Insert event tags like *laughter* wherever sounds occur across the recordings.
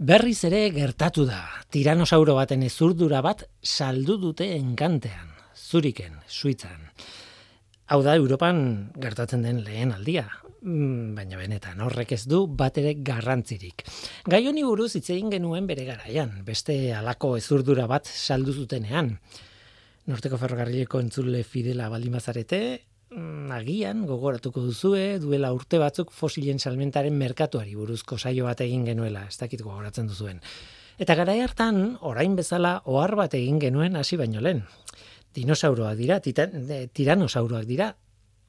Berriz ere gertatu da, tiranosauro baten ezurdura bat saldu dute enkantean, zuriken, suitzan. Hau da, Europan gertatzen den lehen aldia, mm, baina benetan, horrek ez du bat ere garrantzirik. Gai honi buruz hitz egin genuen bere garaian, beste alako ezurdura bat saldu zutenean. Norteko ferrokarrileko entzule fidela baldimazarete, Mm, agian gogoratuko duzue duela urte batzuk fosilen salmentaren merkatuari buruzko saio bat egin genuela, ez dakit gogoratzen duzuen. Eta gara hartan, orain bezala, ohar bat egin genuen hasi baino lehen. Dinosauroak dira, tiranosauroak dira,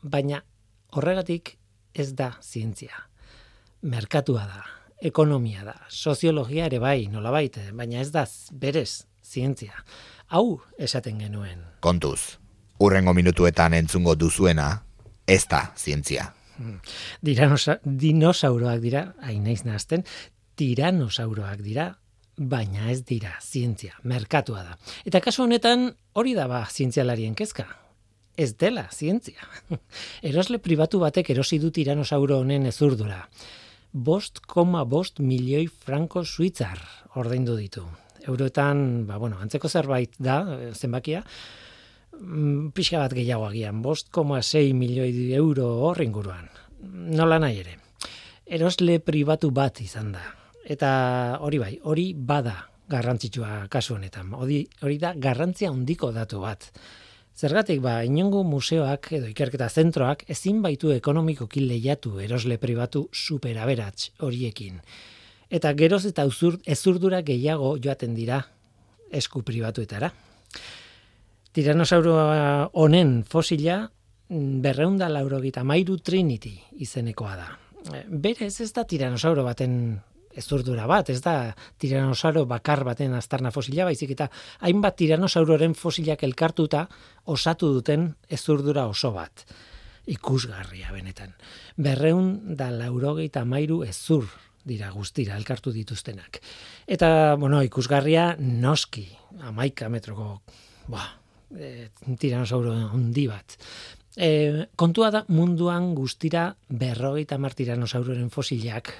baina horregatik ez da zientzia. Merkatua da, ekonomia da, soziologia ere bai, nola baite, baina ez da berez zientzia. Hau esaten genuen. Kontuz urrengo minutuetan entzungo duzuena, ez da zientzia. Hmm. Diranosa, dinosauroak dira, hainaiz nazten, tiranosauroak dira, baina ez dira zientzia, merkatua da. Eta kasu honetan hori da ba zientzialarien kezka. Ez dela zientzia. *laughs* Erosle pribatu batek erosi du tiranosauro honen ezurdura. Bost koma bost milioi franko suitzar ordaindu ditu. Euroetan, ba, bueno, antzeko zerbait da, eh, zenbakia, pixka bat gehiago agian, bost koma sei milioi euro horrenguruan. Nola nahi ere. Erosle pribatu bat izan da. Eta hori bai, hori bada garrantzitsua kasu honetan. Hori, hori da garrantzia handiko datu bat. Zergatik ba, inongo museoak edo ikerketa zentroak ezin baitu ekonomikoki lehiatu erosle pribatu superaberats horiekin. Eta geroz eta ezurdura gehiago joaten dira esku pribatuetara. Tiranosauro honen fosila mm, berreunda laurogita mairu Trinity izenekoa da. E, berez ez da tiranosauro baten ezurdura bat, ez da tiranosauro bakar baten aztarna fosila, baizik eta hainbat tiranosauroren fosilak elkartuta osatu duten ezurdura oso bat. Ikusgarria benetan. Berreun da laurogeita mairu ezur dira guztira elkartu dituztenak. Eta, bueno, ikusgarria noski, amaika metroko, ba, e, tiranosauro handi bat. E, kontua da munduan guztira berrogeita mar tiranosauroren fosilak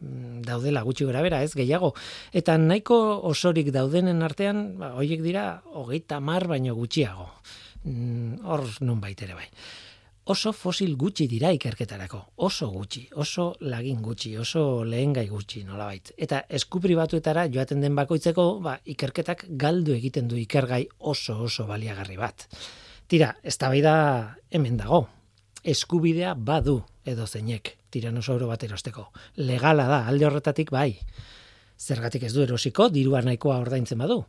mm, daudela gutxi gora bera, ez gehiago. Eta nahiko osorik daudenen artean, ba, hoiek dira, hogeita mar baino gutxiago. Mm, hor nun baitere bai oso fosil gutxi dira ikerketarako, oso gutxi, oso lagin gutxi, oso lehengai gutxi, nolabait. Eta esku pribatuetara joaten den bakoitzeko, ba, ikerketak galdu egiten du ikergai oso oso baliagarri bat. Tira, ez da hemen dago. Eskubidea badu edo zeinek tiranosauro bat erosteko. Legala da, alde horretatik bai. Zergatik ez du erosiko, dirua nahikoa ordaintzen badu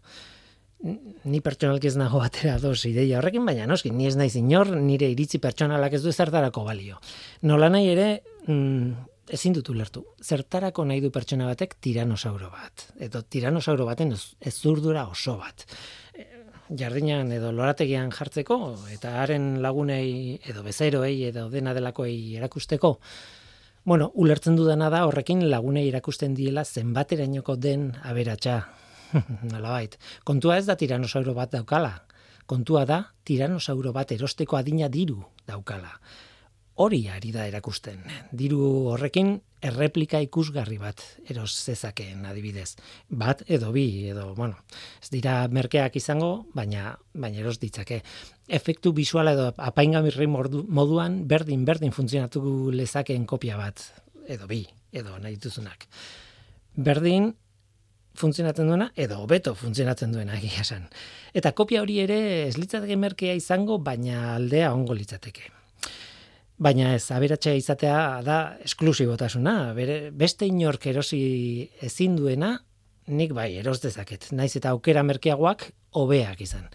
ni pertsonalki ez nago batera dos ideia horrekin, baina noski, ni ez naiz inor, nire iritzi pertsonalak ez du zertarako balio. Nola nahi ere, mm, ezin dutu lertu, zertarako nahi du pertsona batek tiranosauro bat, edo tiranosauro baten ez zurdura oso bat. E, jardinan edo lorategian jartzeko, eta haren lagunei edo bezeroei edo dena delakoei erakusteko, Bueno, ulertzen dudana da horrekin lagunei erakusten diela zenbaterainoko den aberatsa *laughs* Nolabait. Kontua ez da tiranosauro bat daukala. Kontua da tiranosauro bat erosteko adina diru daukala. Hori ari da erakusten. Diru horrekin erreplika ikusgarri bat eros zezakeen adibidez. Bat edo bi edo, bueno, ez dira merkeak izango, baina baina eros ditzake. Efektu visuala edo apaingamirri moduan berdin berdin funtzionatu lezakeen kopia bat edo bi edo nahi duzunak. Berdin funtzionatzen duena edo hobeto funtzionatzen duena egia esan. Eta kopia hori ere ez litzateke merkea izango, baina aldea ongo litzateke. Baina ez, aberatxa izatea da esklusibotasuna, bere, beste inork erosi ezin duena, nik bai, eros dezaket. Naiz eta aukera merkeagoak hobeak izan.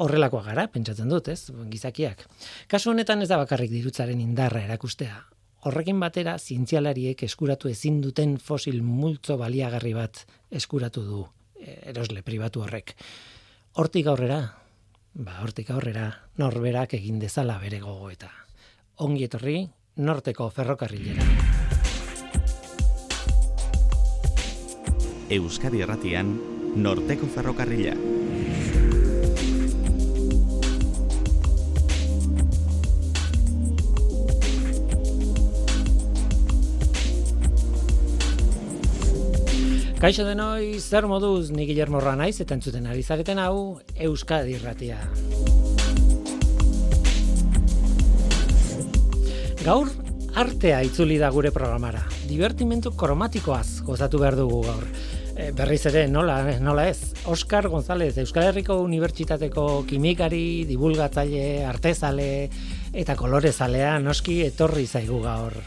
Horrelakoa gara, pentsatzen dut, ez, gizakiak. Kasu honetan ez da bakarrik dirutzaren indarra erakustea. Horrekin batera, zientzialariek eskuratu ezin duten fosil multzo baliagarri bat eskuratu du e, erosle pribatu horrek. Hortik aurrera, ba, hortik aurrera, norberak egin dezala bere gogoeta. Ongi etorri, norteko ferrokarrilera. Euskadi Erratian, norteko ferrokarrilera. Kaixo denoi, zer moduz ni Guillermo naiz eta entzuten ari zareten hau Euskadi Irratia. Gaur artea itzuli da gure programara. Divertimentu kromatikoaz gozatu behar dugu gaur. E, berriz ere, nola, nola ez? Oscar González, Euskal Herriko Unibertsitateko kimikari, divulgatzaile, artezale eta kolorezalea noski etorri zaigu gaur.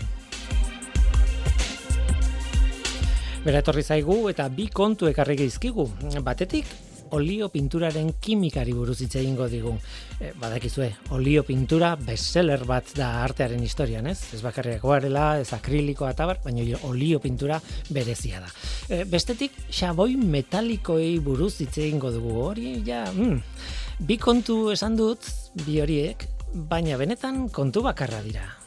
Bera etorri zaigu eta bi kontu ekarri geizkigu. Batetik, olio pinturaren kimikari buruz hitz egingo digu. E, badakizue, olio pintura bestseller bat da artearen historian, ez? Ez bakarriak guarela, ez akrilikoa eta bar, baina olio pintura berezia da. E, bestetik, xaboi metalikoei buruz hitz egingo dugu. Hori, ja, mm, bi kontu esan dut, bi horiek, baina benetan kontu bakarra dira.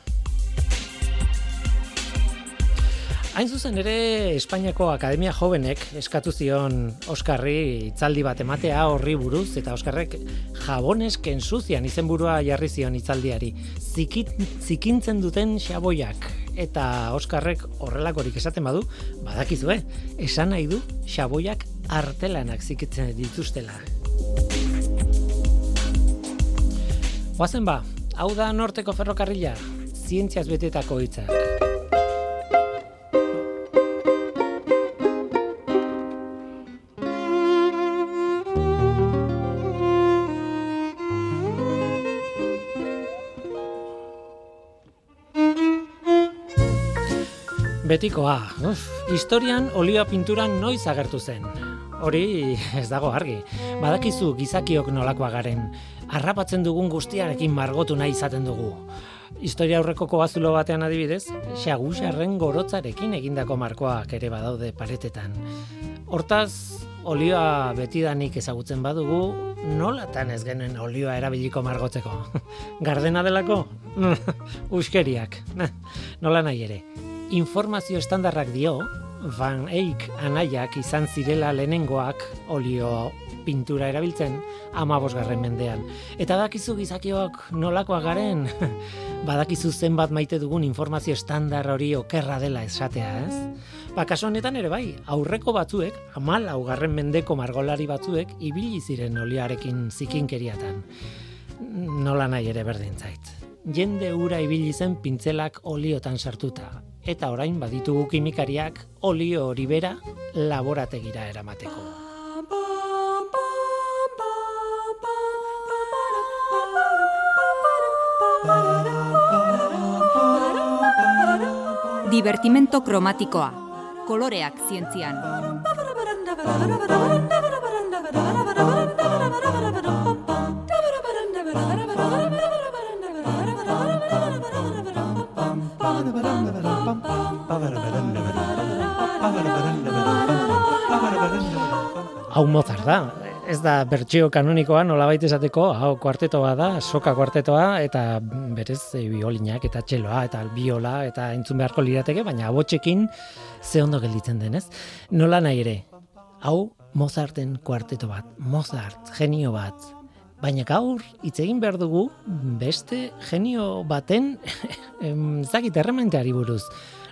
Hain zuzen ere Espainiako Akademia Jovenek eskatu zion Oskarri itzaldi bat ematea horri buruz eta Oskarrek jabones kensuzian izenburua jarri zion itzaldiari. Zikit, zikintzen duten xaboiak eta Oskarrek horrelakorik esaten badu, badakizue, esan nahi du xaboiak artelanak zikitzen dituztela. Oazen ba, hau da norteko ferrokarrila, zientziaz betetako hitzak. Betikoa, uf, historian olioa pintura noiz agertu zen. Hori *laughs* ez dago argi. Badakizu gizakiok nolakoa garen. Arrapatzen dugun guztiarekin margotu nahi izaten dugu. Historia aurreko koazulo batean adibidez, xagusarren gorotzarekin egindako markoak ere badaude paretetan. Hortaz, olioa betidanik ezagutzen badugu, nolatan ez genuen olioa erabiliko margotzeko? *laughs* Gardena delako? *laughs* Uskeriak. Nola nahi ere informazio estandarrak dio, Van Eyck anaiak izan zirela lehenengoak olio pintura erabiltzen amabosgarren mendean. Eta dakizu gizakiok nolakoa garen, *laughs* badakizu zenbat maite dugun informazio estandar hori okerra dela esatea, ez? Ba, kaso honetan ere bai, aurreko batzuek, amal augarren mendeko margolari batzuek, ibili ziren oliarekin zikinkeriatan. Nola nahi ere berdin zait. Jende ura ibili zen pintzelak oliotan sartuta, eta orain baditugu kimikariak olio hori bera laborategira eramateko. Divertimento kromatikoa. Koloreak zientzian. Hau Mozart da, ez da bertsio kanonikoa nolabait esateko, hau kuarteto da, soka kuartetoa, eta berez e, biolinak eta txeloa eta biola eta entzun beharko lirateke, baina abotxekin ze ondo gelditzen denez. Nola nahi ere, hau Mozarten kuarteto bat, Mozart, genio bat, baina gaur hitz egin behar dugu beste genio baten *laughs* ezagit errementeari buruz.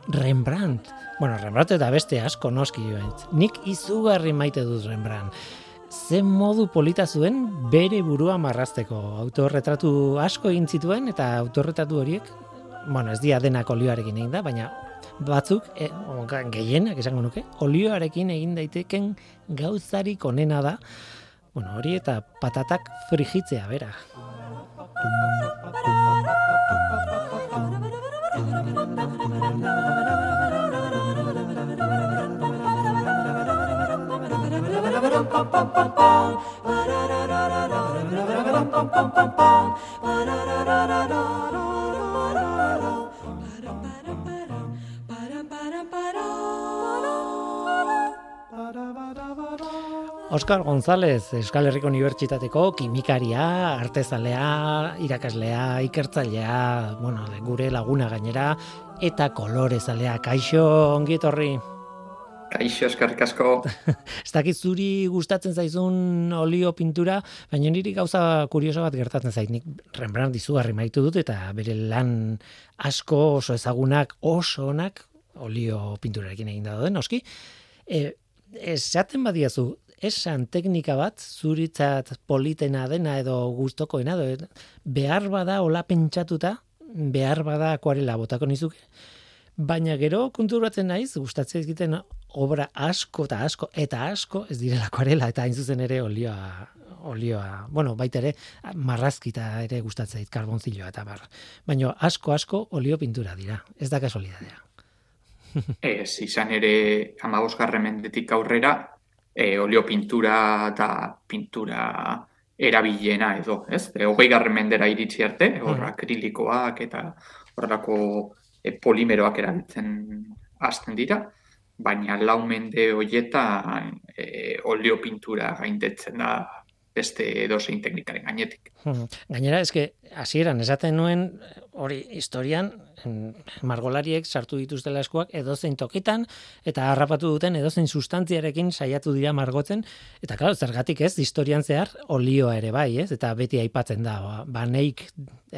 Rembrandt. Bueno, Rembrandt eta beste asko noski joent. Nik izugarri maite dut Rembrandt. Ze modu polita zuen bere burua marrazteko. Autorretratu asko egin zituen eta autorretratu horiek, bueno, ez dia denak olioarekin egin da, baina batzuk, e, gehienak esango nuke, olioarekin egin daiteken gauzarik onena da, bueno, hori eta patatak frigitzea, bera. Oscar González, Euskal Herriko Unibertsitateko kimikaria, artezalea, irakaslea, ikertzailea, bueno, gure laguna gainera, eta kolorezalea. Kaixo, ongi etorri. Kaixo, eskarrik asko. *laughs* Ez dakit zuri gustatzen zaizun olio pintura, baina niri gauza kurioso bat gertatzen zait. Nik Rembrandt dizugarri maitu dut eta bere lan asko oso ezagunak, oso onak, olio pinturarekin egin da den, oski. E, esaten badiazu, esan teknika bat, zuritzat politena dena edo gustokoena edo behar bada hola pentsatuta, behar bada akuarela botako nizuke, baina gero konturatzen naiz, gustatzen egiten obra asko eta asko eta asko ez direla akuarela eta hain zuzen ere olioa olioa, bueno, baita ere marrazkita ere gustatzen dit karbonziloa eta bar. Baina asko asko olio pintura dira, ez da kasualidadea. *laughs* ez, izan ere amagosgarren mendetik aurrera, e, olio pintura eta pintura erabilena edo, ez? E, hogei garren mendera iritsi arte, hor mm. akrilikoak eta horrelako e, polimeroak erabiltzen hasten dira, baina lau mende hoietan e, olio pintura gaindetzen da beste edozein teknikaren gainetik. Hmm. Gainera, eske, hasieran esaten nuen, hori historian, margolariek sartu dituztela eskuak edozein tokitan, eta harrapatu duten edozein sustantziarekin saiatu dira margotzen, eta claro, zergatik ez, historian zehar, olioa ere bai, ez? Eta beti aipatzen da, ba, baneik,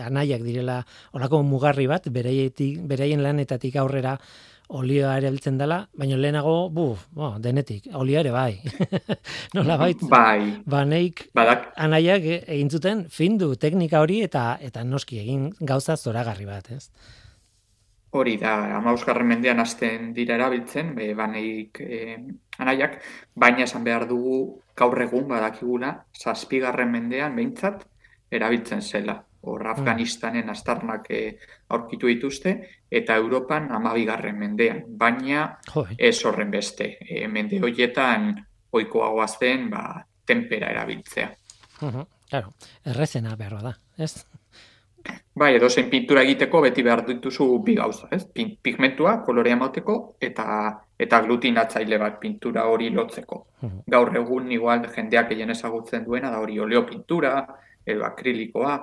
anaiak direla, olako mugarri bat, bereien lanetatik aurrera, olioa ere biltzen dela, baina lehenago, buf, bo, denetik, olioa ere bai. *laughs* Nola bait, bai. baneik Badak. anaiak egin zuten findu teknika hori eta eta noski egin gauza zoragarri bat, ez? Hori da, amausgarren mendean hasten dira erabiltzen, be, baneik eh, anaiak, baina esan behar dugu gaur egun badakigula, zazpigarren mendean behintzat erabiltzen zela hor mm. Afganistanen astarnak e, aurkitu dituzte, eta Europan amabigarren mendean, baina ez horren beste. E, mende horietan oikoagoa zen ba, tempera erabiltzea. Uh Claro, errezena behar da, ez? Bai, edo zen pintura egiteko beti behar dituzu bi gauza, ez? Pigmentua, kolorea mauteko, eta eta glutinatzaile bat pintura hori lotzeko. Gaur egun, igual, jendeak egin ezagutzen duena, da hori oleo pintura, edo akrilikoa,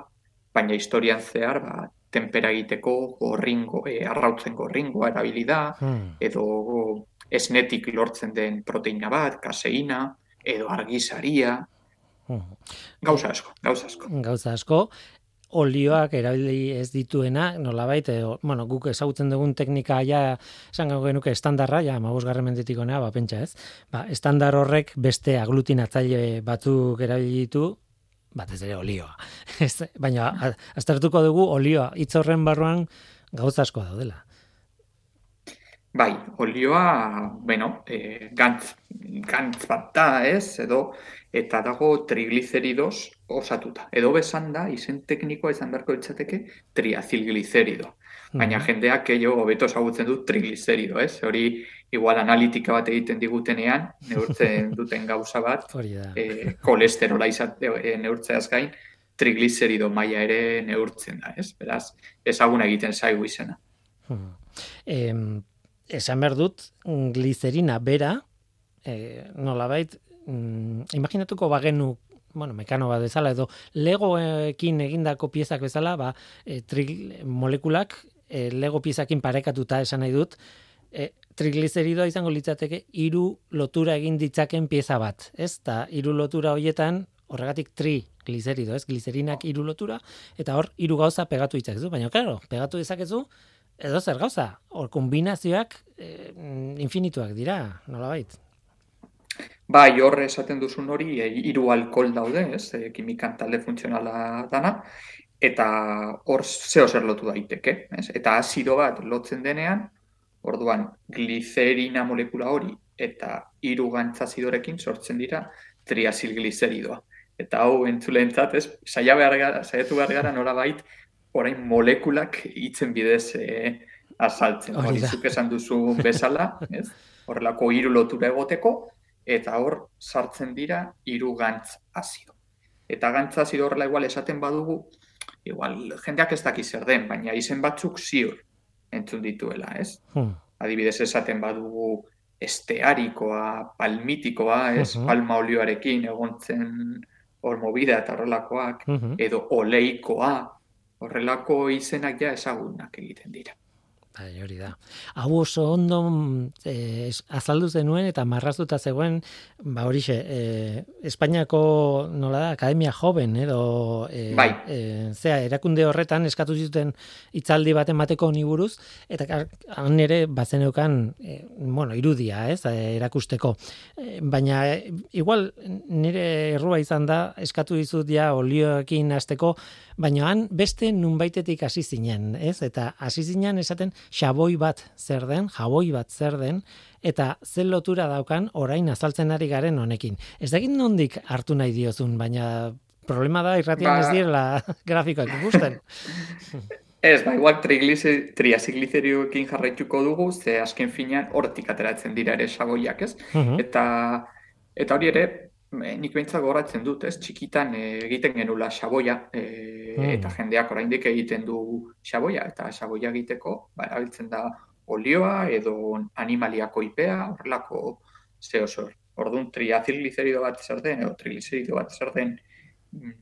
baina historian zehar ba, tempera egiteko gorringo, e, arrautzen gorringoa erabili da, hmm. edo esnetik lortzen den proteina bat, kaseina, edo argizaria, hmm. gauza asko, gauza asko. Gauza asko, olioak erabili ez dituena, nolabait, e, bueno, guk ezagutzen dugun teknika ja, esan genuke estandarra, ja, mabuz garren menditik ba, pentsa ez, ba, estandar horrek beste aglutinatzaile batzuk erabili ditu, batez ere olioa. *laughs* Baina aztertuko dugu olioa hitz horren barruan gauza asko daudela. Bai, olioa, bueno, e, gantz, gantz bat da, ez, edo, eta dago trigliceridos osatuta. Edo besan da, izen teknikoa izan beharko ditzateke, triazilglicerido. Baina jendeak jo hobeto ezagutzen dut triglicerido, ez? Hori igual analitika bat egiten digutenean, neurtzen *laughs* duten gauza bat, e, kolesterola izate e, neurtzeaz gain, triglicerido maila ere neurtzen da, ez? Beraz, ezaguna egiten zaigu izena. Hmm. esan behar dut, glicerina bera, e, nolabait, mm, imaginatuko bagenu bueno, mekano bat bezala, edo legoekin egindako piezak bezala, ba, e, molekulak e, lego piezakin parekatuta esan nahi dut, e, trigliceridoa izango litzateke hiru lotura egin ditzaken pieza bat, ez? Ta hiru lotura hoietan horregatik tri glicerido, ez? Glicerinak hiru lotura eta hor hiru gauza pegatu ditzakezu, baina claro, pegatu dezakezu edo zer gauza, hor kombinazioak e, infinituak dira, nolabait. Bai, hor esaten duzun hori e, hiru alkohol daude, ez? E, kimikan talde funtzionala dana eta hor zeo zer lotu daiteke, ez? Eta azido bat lotzen denean, Orduan, glicerina molekula hori eta hiru gantzazidorekin sortzen dira triazilgliceridoa. Eta hau entzulentzat, ez, saia behar gara, saiatu behar gara norabait, orain molekulak hitzen bidez e, azaltzen. Hori zuk esan duzu bezala, *laughs* ez? Horrelako hiru lotura egoteko eta hor sartzen dira hiru gantz azido. Eta gantz azido horrela igual esaten badugu, igual jendeak ez daki zer den, baina izen batzuk ziur entzun dituela, ez? Hmm. Adibidez esaten badugu estearikoa, palmitikoa, ez? Hmm. Palma olioarekin egontzen hor movida eta horrelakoak, hmm. edo oleikoa, horrelako izenak ja ezagunak egiten dira. Bai, hori da. Hau oso ondo eh, azaldu zenuen eta marraztuta zegoen, ba horixe, eh, Espainiako nola da, Akademia Joven edo eh, bai. eh, zea, erakunde horretan eskatu zuten hitzaldi bat emateko ni buruz eta han ere bazeneukan eh, bueno, irudia, ez, erakusteko. Eh, baina eh, igual nire errua izan da eskatu dizut ja olioekin hasteko, baina han beste nunbaitetik hasi zinen, ez? Eta hasi zinen esaten xaboi bat zer den, jaboi bat zer den, eta zen lotura daukan orain azaltzen ari garen honekin. Ez da nondik hartu nahi diozun, baina problema da irratian ba... ez direla *laughs* grafikoak ikusten. *laughs* Ez, ba, igual triaziglicerioekin jarraituko dugu, ze azken finean hortik ateratzen dira ere xaboiak, ez? Uh Eta eta hori ere, nik behintzat goratzen dut, ez? Txikitan eh, egiten genula xaboia, e, eta jendeak oraindik egiten du xaboia, eta xaboia egiteko, ba, erabiltzen da olioa edo animaliako ipea, horrelako ze oso. Orduan, triazilglicerido bat zer den, edo triglicerido bat zer den, mm,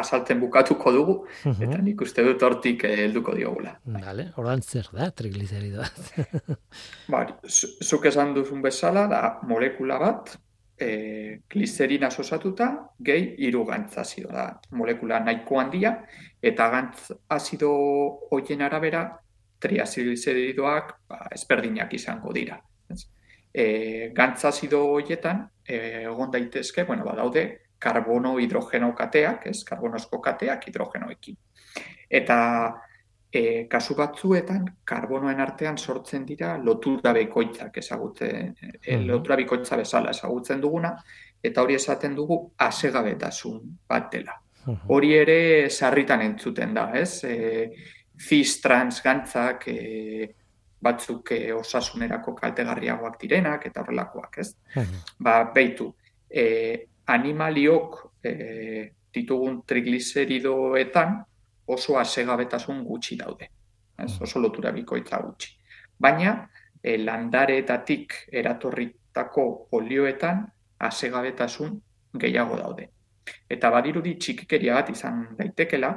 asaltzen bukatuko dugu, eta nik uste dut hortik helduko diogula. Vale, ordan zer da triglicerido bat? *laughs* ba, zuk esan duzun bezala, da molekula bat, e, gliserina osatuta gehi hiru gantz azido da molekula nahiko handia eta gantz azido hoien arabera triazilizeridoak ba, ezberdinak izango dira. E, gantz azido hoietan e, egon daitezke, bueno, badaude karbono hidrogeno kateak, ez, karbonosko kateak hidrogenoekin. Eta e, kasu batzuetan karbonoen artean sortzen dira lotura bekoitzak ezagutzen, e, lotura bikoitza bezala ezagutzen duguna, eta hori esaten dugu asegabetasun bat dela. Hori ere sarritan entzuten da, ez? E, cis trans gantzak e, batzuk e, osasunerako kaltegarriagoak direnak eta horrelakoak, ez? Ba, beitu, e, animaliok e, ditugun trigliseridoetan oso asegabetasun gutxi daude. Ez, mm. oso lotura bikoitza gutxi. Baina, e, landareetatik eratorritako olioetan asegabetasun gehiago daude. Eta badirudi txikikeria bat izan daitekela,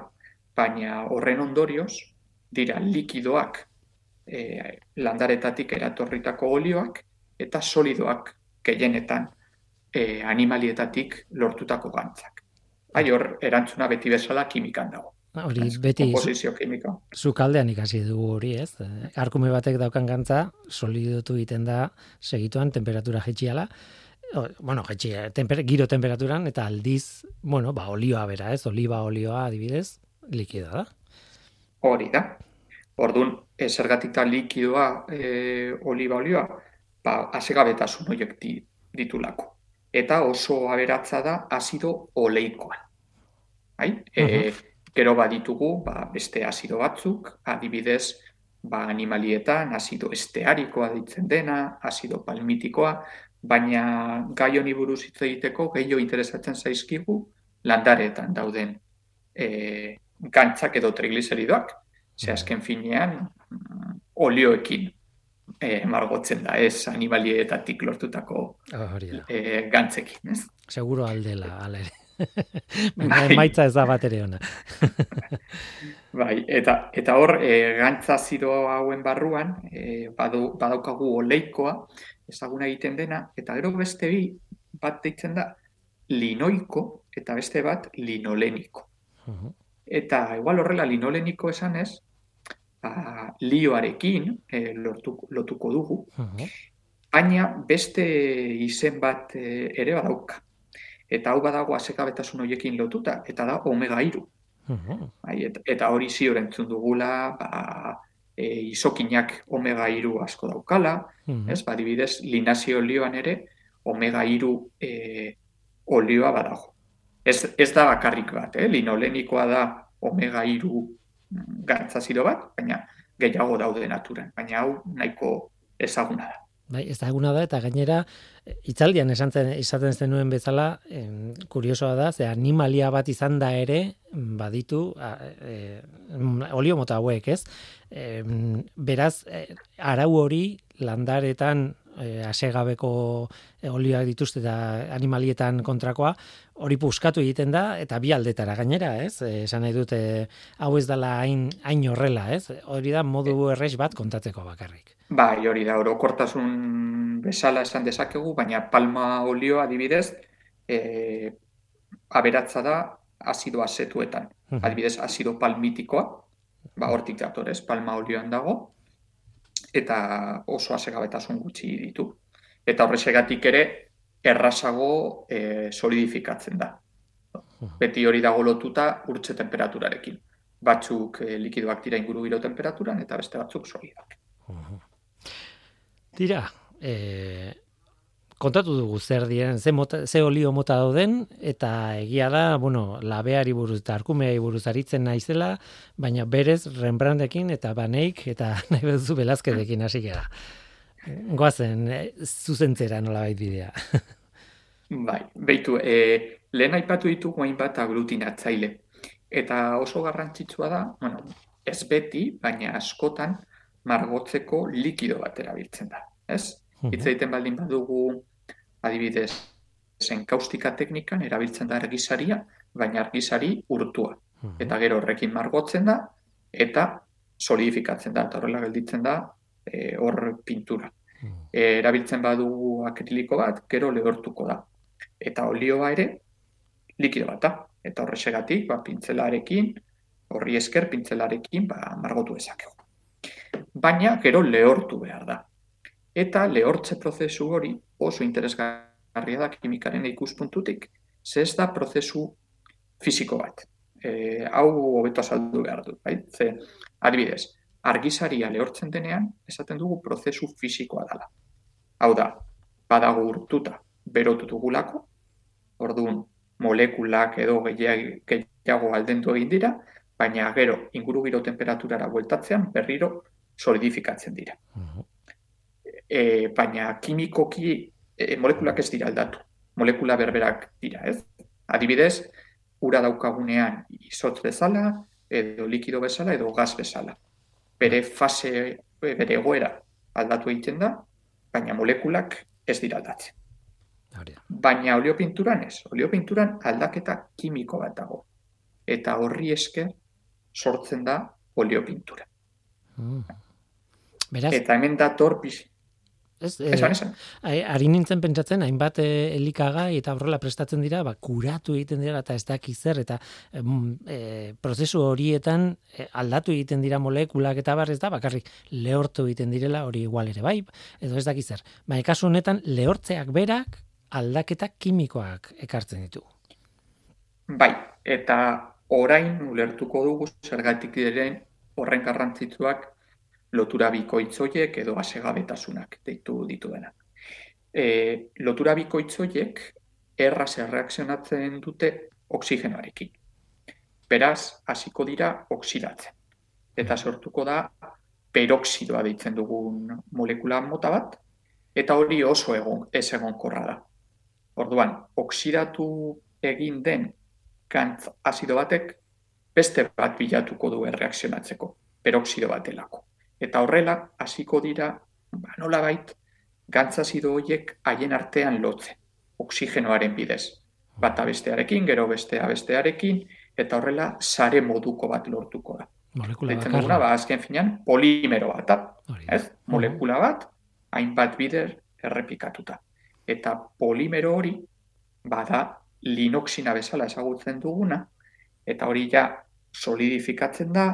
baina horren ondorioz, dira likidoak e, landaretatik eratorritako olioak, eta solidoak gehienetan e, animalietatik lortutako gantzak. Bai hor, erantzuna beti bezala kimikan dago. Hori beti zu kaldean ikasi dugu hori, ez? Arkume batek daukan gantza solidotu egiten da segituan temperatura jetxiala. Bueno, jetxia, temper, giro temperaturan eta aldiz, bueno, ba olioa bera, ez? Oliba olioa adibidez, likida da. Hori da. Ordun, zergatik da likidoa e, oliba olioa, ba asegabetasun horiek ditulako. Eta oso aberatza da azido oleikoa. Bai? Uh Gero baditugu, ba, beste azido batzuk, adibidez, ba, animalietan, azido estearikoa ditzen dena, azido palmitikoa, baina gai honi buruz hitz egiteko gehiago interesatzen zaizkigu landaretan dauden e, gantzak edo trigliseridoak, ze mm. azken finean mm, olioekin e, margotzen da, ez animalietatik lortutako oh, e, gantzekin, ez? Seguro aldela, ala ere. *laughs* bai. maitza ez da bat ere ona. *laughs* bai, eta, eta hor, e, gantza zido hauen barruan, e, badu, badaukagu oleikoa, ezaguna egiten dena, eta gero beste bi, bat deitzen da, linoiko, eta beste bat, linoleniko. Eta, igual horrela, linoleniko esan ez, ba, lioarekin e, lortuko, lotuko dugu, baina beste izen bat e, ere badauka eta hau badago asekabetasun horiekin lotuta, eta da omega iru. Bai, eta, hori zior entzun dugula, ba, e, isokinak omega iru asko daukala, ez, ba, dibidez, linazio olioan ere, omega iru e, olioa badago. Ez, ez da bakarrik bat, eh? linolenikoa da omega iru mm, gantzazido bat, baina gehiago daude naturan, baina hau nahiko ezaguna da. Bai, ez da eguna da, eta gainera, itzaldian esan zen, izaten zenuen bezala, em, kuriosoa da, ze animalia bat izan da ere, baditu, a, e, olio mota hauek, ez? beraz, e, arau hori landaretan e, asegabeko e, olioak dituzte eta animalietan kontrakoa, hori puskatu egiten da, eta bi aldetara gainera, ez? E, esan nahi dute, hau ez dela hain, hain horrela, ez? Hori da modu errex bat kontatzeko bakarrik. Bai, hori da, orokortasun bezala esan dezakegu, baina palma olio adibidez, e, aberatza da azido azetuetan. Adibidez, azido palmitikoa, ba, hortik datorez, palma olioan dago, eta oso asegabetasun gutxi ditu. Eta horrexegatik ere, errasago e, solidifikatzen da. Beti hori dago lotuta urtze temperaturarekin. Batzuk e, likidoak dira inguru giro temperaturan, eta beste batzuk solidak. Tira, e, kontatu dugu zer diren, ze, mota, ze olio mota dauden, eta egia da, bueno, labeari buruz eta arkumeai buruz aritzen naizela, baina berez Rembrandtekin eta Baneik eta *laughs* nahi bezu belazkedekin hasi gara. Goazen, e, zuzentzera nola bait bidea. *laughs* bai, beitu, e, lehen aipatu ditugu hainbat aglutinatzaile. Eta oso garrantzitsua da, bueno, ez beti, baina askotan margotzeko likido bat erabiltzen da. Ez? Hitz egiten baldin badugu adibidez, zen kaustika teknikan erabiltzen da argisaria, baina argisari urtua. Mhm. Eta gero horrekin margotzen da, eta solidifikatzen da, eta horrela gelditzen da e, hor pintura. Mhm. E, erabiltzen badu akriliko bat, gero lehortuko da. Eta olioa ere, likido bat da. Eta horrexegatik, ba, pintzelarekin, horri esker pintzelarekin, ba, margotu ezakegu. Baina, gero lehortu behar da. Eta lehortze prozesu hori oso interesgarria da kimikaren ikuspuntutik, ze ez da prozesu fisiko bat. E, hau hobeto azaldu behar du, bai? Ze, adibidez, argizaria lehortzen denean, esaten dugu prozesu fisikoa dela. Hau da, badago urtuta, berotu dugulako, orduan, molekulak edo gehiago aldendu egin dira, baina gero, inguru giro temperaturara bueltatzean, berriro solidifikatzen dira e, baina kimikoki e, molekulak ez dira aldatu. Molekula berberak dira, ez? Adibidez, ura daukagunean izotz bezala, edo likido bezala, edo gaz bezala. Bere fase, bere egoera aldatu egiten da, baina molekulak ez dira aldatzen. Baina oleopinturan ez. Oleopinturan aldaketa kimiko bat dago. Eta horri esker sortzen da oleopintura. Mm. Beraz... Eta hemen dator Ez, e, esan, esan. Ari nintzen pentsatzen, hainbat e, elikagai eta horrela prestatzen dira, ba, kuratu egiten dira eta ez daki zer, eta e, prozesu horietan e, aldatu egiten dira molekulak eta bar ez da, bakarrik lehortu egiten direla hori igual ere bai, edo ez daki zer. Ba, kasu honetan, lehortzeak berak aldaketa kimikoak ekartzen ditu. Bai, eta orain ulertuko dugu zergatik diren horren garrantzitsuak lotura bikoitzoiek edo asegabetasunak deitu ditu dena. E, lotura bikoitzoiek erraz erreakzionatzen dute oksigenoarekin. Beraz, hasiko dira oksidatzen. Eta sortuko da peroksidoa deitzen dugun molekula mota bat, eta hori oso egon, ez egonkorra da. Orduan, oksidatu egin den kantz azido batek, beste bat bilatuko du erreakzionatzeko, peroksido bat delako. Eta horrela, hasiko dira, ba, nola bait, gantzazido horiek haien artean lotze, oksigenoaren bidez. Bata bestearekin, gero bestea bestearekin, eta horrela, sare moduko bat lortuko da. Molekula bakarra. ba, azken finean, polimero bat, ez? Molekula bat, hainbat bider errepikatuta. Eta polimero hori, bada, linoxina bezala ezagutzen duguna, eta hori ja solidifikatzen da,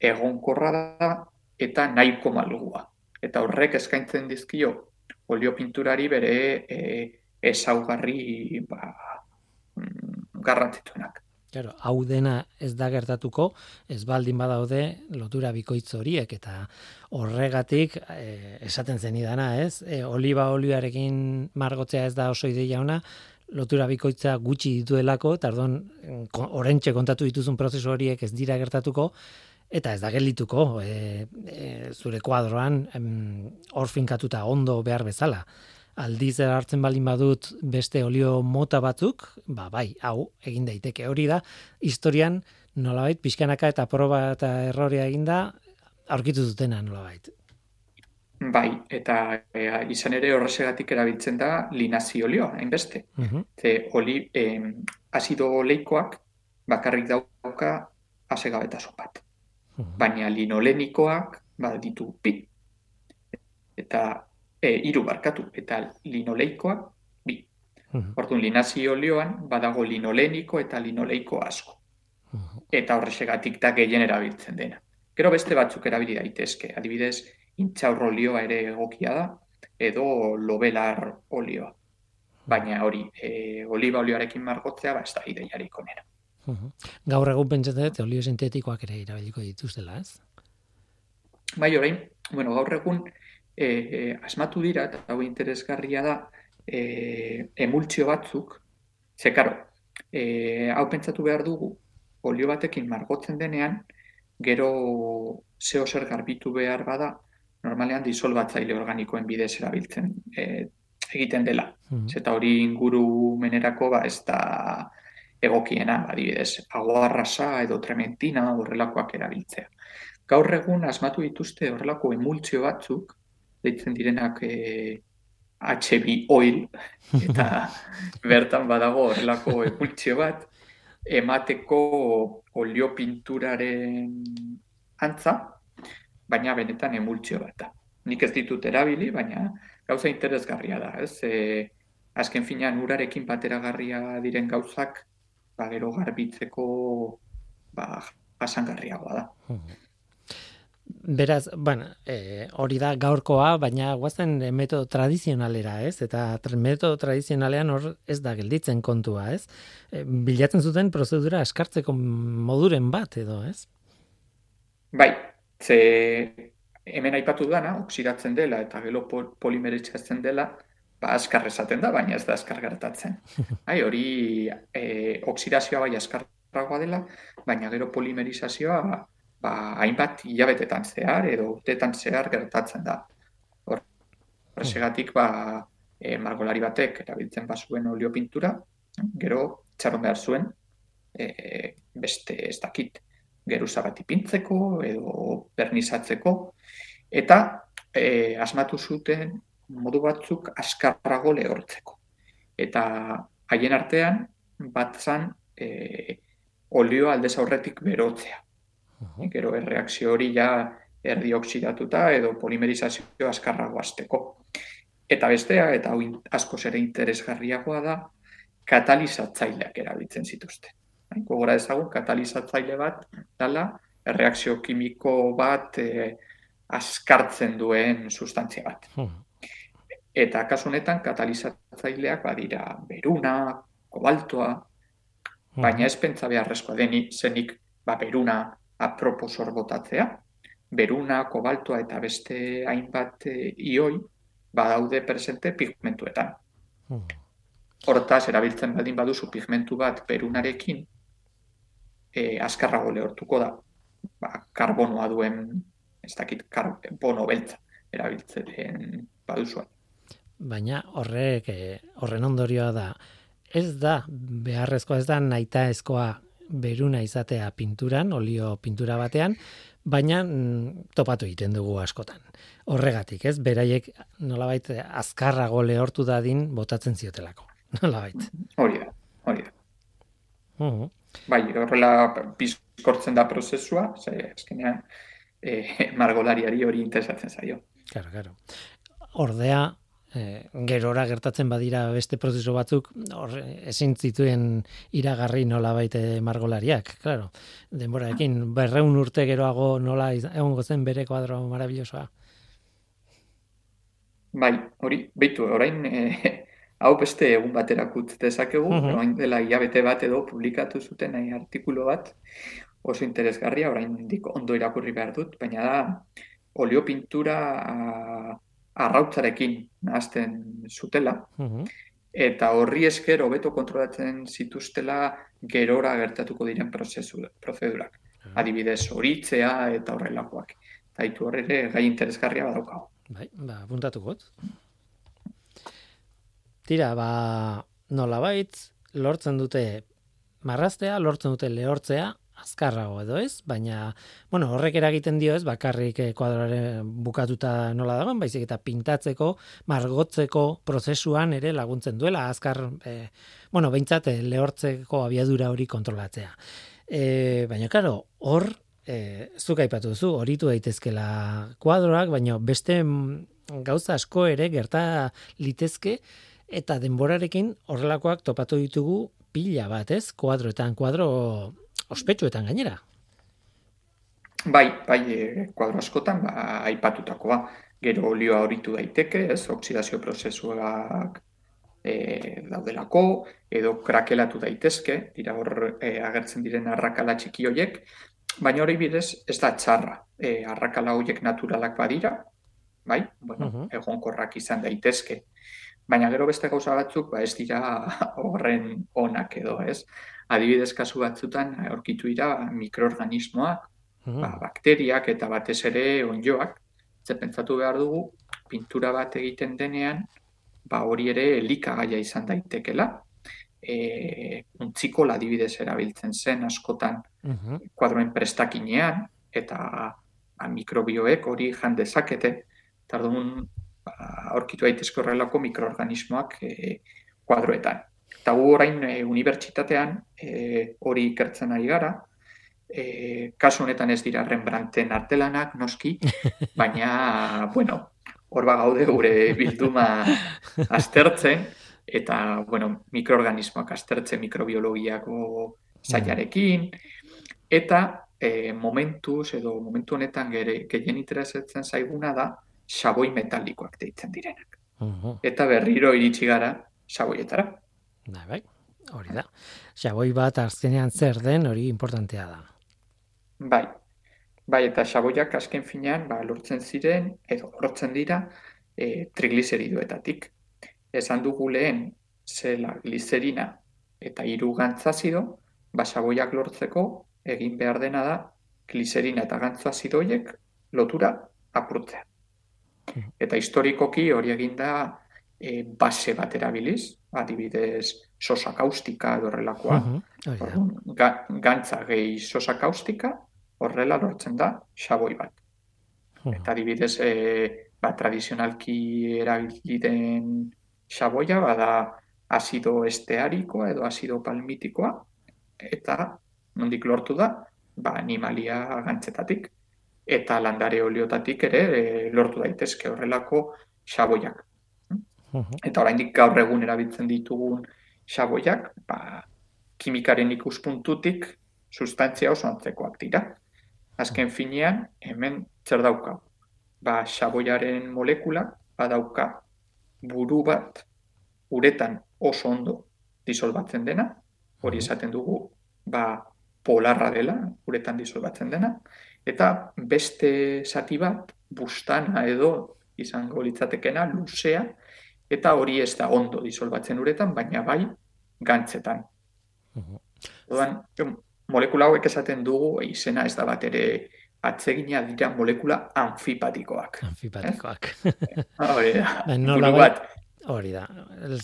egonkorra da, eta nahiko malgua. Eta horrek eskaintzen dizkio oliopinturari bere e, ezaugarri ba, mm, garrantzituenak. Claro, hau dena ez da gertatuko, ez baldin badaude lotura bikoitz horiek eta horregatik e, esaten zen idana, ez? E, oliba olioarekin margotzea ez da oso ideia ona, lotura bikoitza gutxi dituelako, eta orduan orentxe kontatu dituzun prozesu horiek ez dira gertatuko, Eta ez da gelituko, e, e, zure kuadroan hor finkatuta ondo behar bezala. Aldiz hartzen baldin badut beste olio mota batzuk, ba bai, hau egin daiteke hori da, historian nolabait pixkanaka eta proba eta erroria eginda aurkitu dutena nolabait. Bai, eta e, izan ere horrezegatik erabiltzen da linazio olioa, hainbeste. Mhm. Ze oli, em, azido oleikoak bakarrik dauka asegabetasun bat. Baina linolenikoak baditu bi. Eta e, hiru barkatu, eta linoleikoak bi. Mhm. Orduan, linazio olioan badago linoleniko eta linoleiko asko. Mhm. Eta horrezegatik da gehien erabiltzen dena. Gero beste batzuk erabili daitezke, adibidez, intxaur olioa ere egokia da, edo lobelar olioa. Baina hori, e, oliba olioarekin margotzea, ba, ez da ideiarik onera. Mhm. Gaur egun pentsatzen dut olio sintetikoak ere erabiliko dituztela, ez? Bai, orain, bueno, gaur egun e, e, asmatu dira, eta hau interesgarria da, e, emultsio batzuk, ze, karo, e, hau pentsatu behar dugu, olio batekin margotzen denean, gero zeo zer garbitu behar bada, normalean disolbatzaile organikoen bidez erabiltzen e, egiten dela. Mhm. Eta hori ingurumenerako ba, ez da egokiena, adibidez, aguarrasa edo trementina horrelakoak erabiltzea. Gaur egun asmatu dituzte horrelako emultsio batzuk, deitzen direnak e, HB oil, *laughs* eta bertan badago horrelako emultsio bat, emateko olio pinturaren antza, baina benetan emultsio bat da. Nik ez ditut erabili, baina gauza interesgarria da, ez? E, azken finean urarekin bateragarria diren gauzak, ba, gero garbitzeko ba, jasangarriagoa da. Mhm. Beraz, bueno, e, hori da gaurkoa, baina guazen metodo tradizionalera, ez? Eta metodo tradizionalean hor ez da gelditzen kontua, ez? E, bilatzen zuten prozedura eskartzeko moduren bat edo, ez? Bai, ze hemen aipatu dana, oksidatzen dela eta gero pol polimeritzatzen dela, ba, askar esaten da, baina ez da askar gertatzen. *laughs* Bai, hori e, oksidazioa bai askarragoa dela, baina gero polimerizazioa ba, hainbat hilabetetan zehar edo urteetan zehar gertatzen da. Hor, horregatik ba, e, margolari batek erabiltzen bazuen olio pintura, gero txaron behar zuen e, beste ez dakit geruza bat ipintzeko edo bernizatzeko eta e, asmatu zuten modu batzuk askarrago lehortzeko. Eta haien artean bat zan e, olio aldez aurretik berotzea. Mhm. Gero erreakzio hori ja erdi oksidatuta edo polimerizazio askarrago azteko. Eta bestea, eta hau askoz ere interesgarriagoa da, katalizatzaileak erabiltzen zituzten. Gogora ezagun, katalizatzaile bat dala, erreakzio kimiko bat e, askartzen duen sustantzia bat. Mhm. Eta kasu honetan katalizatzaileak badira beruna, kobaltoa, baina ez pentsa beharrezkoa denik zenik ba, beruna apropos hor botatzea. Beruna, kobaltoa eta beste hainbat e, ioi badaude presente pigmentuetan. Hortaz, erabiltzen baldin baduzu pigmentu bat berunarekin, e, azkarrago lehortuko da. Ba, karbonoa duen, ez dakit, karbono beltza erabiltzen baduzu. Baina horrek eh, horren ondorioa da ez da beharrezkoa ez da nahitaezkoa beruna izatea pinturan, olio pintura batean, baina mm, topatu egiten dugu askotan. Horregatik, ez? Beraiek nolabait azkarrago lehortu dadin botatzen ziotelako. *laughs* Nolabait. Hori da, hori da. Mhm. Bai, horrela bizkortzen da prozesua, ze azkenean e, margolariari hori interesatzen zaio. Claro, claro. Ordea, eh, gerora gertatzen badira beste prozesu batzuk, hor ezin zituen iragarri nola baite margolariak, claro. Denboraekin, berreun urte geroago nola egongo zen bere kuadro marabillosoa. Bai, hori, beitu, orain e, *laughs* hau beste egun baterak utz dezakegu, Mhm. orain dela hilabete bat edo publikatu zuten nahi artikulu bat, oso interesgarria, orain ondo irakurri behar dut, baina da olio pintura a, arrautzarekin nahazten zutela, Mhm. eta horri esker hobeto kontrolatzen zituztela gerora gertatuko diren prozesu, prozedurak. Adibidez, horitzea eta horrelakoak. Eta ditu hor ere gai interesgarria badaukago. Bai, ba, apuntatu got. Tira, ba, nolabait, lortzen dute marraztea, lortzen dute lehortzea, azkarrago edo ez, baina, bueno, horrek eragiten dio ez, bakarrik eh, kuadroaren bukatuta nola dagoen, baizik eta pintatzeko, margotzeko prozesuan ere laguntzen duela, azkar, eh, bueno, behintzat, eh, lehortzeko abiadura hori kontrolatzea. E, baina, karo, hor, e, zuk aipatu duzu, horitu daitezkela kuadroak, baina beste gauza asko ere gerta litezke, eta denborarekin horrelakoak topatu ditugu pila bat, ez? Kuadroetan, kuadro ospetsuetan gainera. Bai, bai, e, kuadro askotan, ba, aipatutakoa. Gero olioa horitu daiteke, ez, oksidazio prozesuak e, daudelako, edo krakelatu daitezke, dira hor e, agertzen diren arrakala txiki hoiek, baina hori bidez ez da txarra. E, arrakala hoiek naturalak badira, bai, bueno, uh egonkorrak izan daitezke. Baina gero beste gauza batzuk, ba ez dira *laughs* horren onak edo, ez? adibidez kasu batzutan aurkitu dira mikroorganismoak, mm. ba, bakteriak eta batez ere onjoak. Ze pentsatu behar dugu, pintura bat egiten denean, ba hori ere elikagaia izan daitekela. E, untziko adibidez erabiltzen zen askotan mm kuadroen prestakinean eta ba, mikrobioek hori jan dezakete. Tardun ba, aurkitu daitezke horrelako mikroorganismoak e, kuadroetan. Eta gu orain e, unibertsitatean e, hori ikertzen ari gara, e, kasu honetan ez dira Rembrandten artelanak, noski, *laughs* baina, bueno, hor gaude gure bilduma aztertzen, eta, bueno, mikroorganismoak aztertzen mikrobiologiako zailarekin, eta e, momentuz, edo momentu honetan gehien interesatzen zaiguna da, xaboi metalikoak deitzen direnak. Eta berriro iritsi gara xaboietara. Bai, bai, hori da. Xaboi bat azkenean zer den hori importantea da. Bai, bai eta xaboiak azken finean ba, lortzen ziren edo lortzen dira e, trigliseridoetatik. Esan dugu lehen zela gliserina eta hiru gantzazido, ba, xaboiak lortzeko egin behar dena da gliserina eta gantzazidoiek lotura apurtzea. Eta historikoki hori eginda e, base bat erabiliz, adibidez sosa kaustika edo horrelakoa. ga, gantza gehi sosa kaustika horrela lortzen da xaboi bat. Eta adibidez, e, ba, tradizionalki erabiliden xaboia bada azido estearikoa edo azido palmitikoa eta nondik lortu da ba, animalia gantzetatik eta landare oliotatik ere e, lortu daitezke horrelako xaboiak. Eta oraindik gaur egun erabiltzen ditugun xaboiak, ba, kimikaren ikuspuntutik sustantzia oso antzekoak dira. Azken finean, hemen zer dauka? Ba, xaboiaren molekula badauka buru bat uretan oso ondo disolbatzen dena, hori esaten dugu, ba, polarra dela, uretan disolbatzen dena, eta beste zati bat, bustana edo izango litzatekena, luzea, eta hori ez da ondo disolbatzen uretan, baina bai gantzetan. Odan, molekula hauek esaten dugu, izena ez da bat ere atsegina dira molekula anfipatikoak. Anfipatikoak. Eh? hori da. Nola bat. Hori da.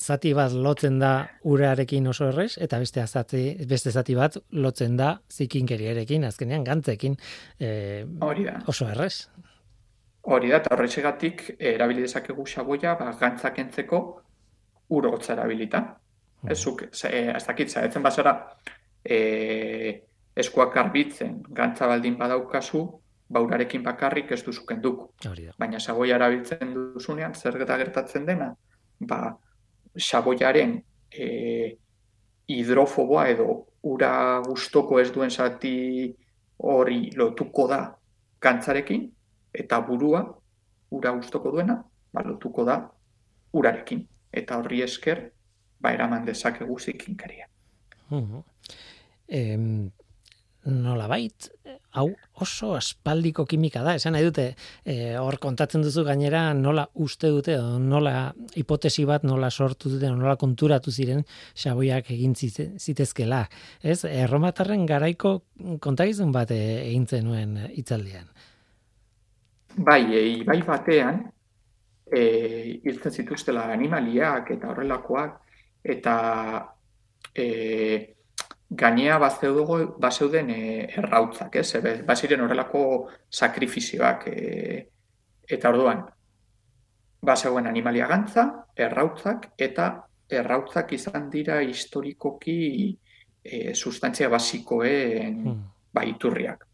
Zati bat lotzen da urearekin oso errez, eta beste zati, beste zati bat lotzen da zikinkeriarekin, azkenean gantzekin eh, hori da. oso errez. Hori da, eta horretxegatik eh, erabili dezakegu xaboia, ba, gantzak entzeko uro gotza erabilita. Mm. Ez zuk, eh, ez dakit, zaetzen bazara, e, eskuak garbitzen, gantza baldin badaukazu, baurarekin bakarrik ez duzuken duk. Baina xaboia erabiltzen duzunean, zer geta gertatzen dena, ba, xaboiaren e, hidrofoboa edo ura gustoko ez duen zati hori lotuko da gantzarekin, eta burua, ura gustoko duena, balotuko da urarekin. Eta horri esker, ba eraman dezakegu zikinkaria. Uh nola bait, hau oso aspaldiko kimika da, esan nahi dute, e, hor kontatzen duzu gainera nola uste dute, o nola hipotesi bat nola sortu dute, nola konturatu ziren xaboiak egin zitezkela. Ez, erromatarren garaiko kontagizun bat egin zenuen hitzaldian. Bai, e, bai batean, e, hiltzen zituztela animaliak eta horrelakoak, eta e, gainea bazeuden e, errautzak, ez? Ebe, baziren horrelako sakrifizioak e, eta orduan bazegoen animalia gantza, errautzak eta errautzak izan dira historikoki e, sustantzia basikoen hmm. baiturriak.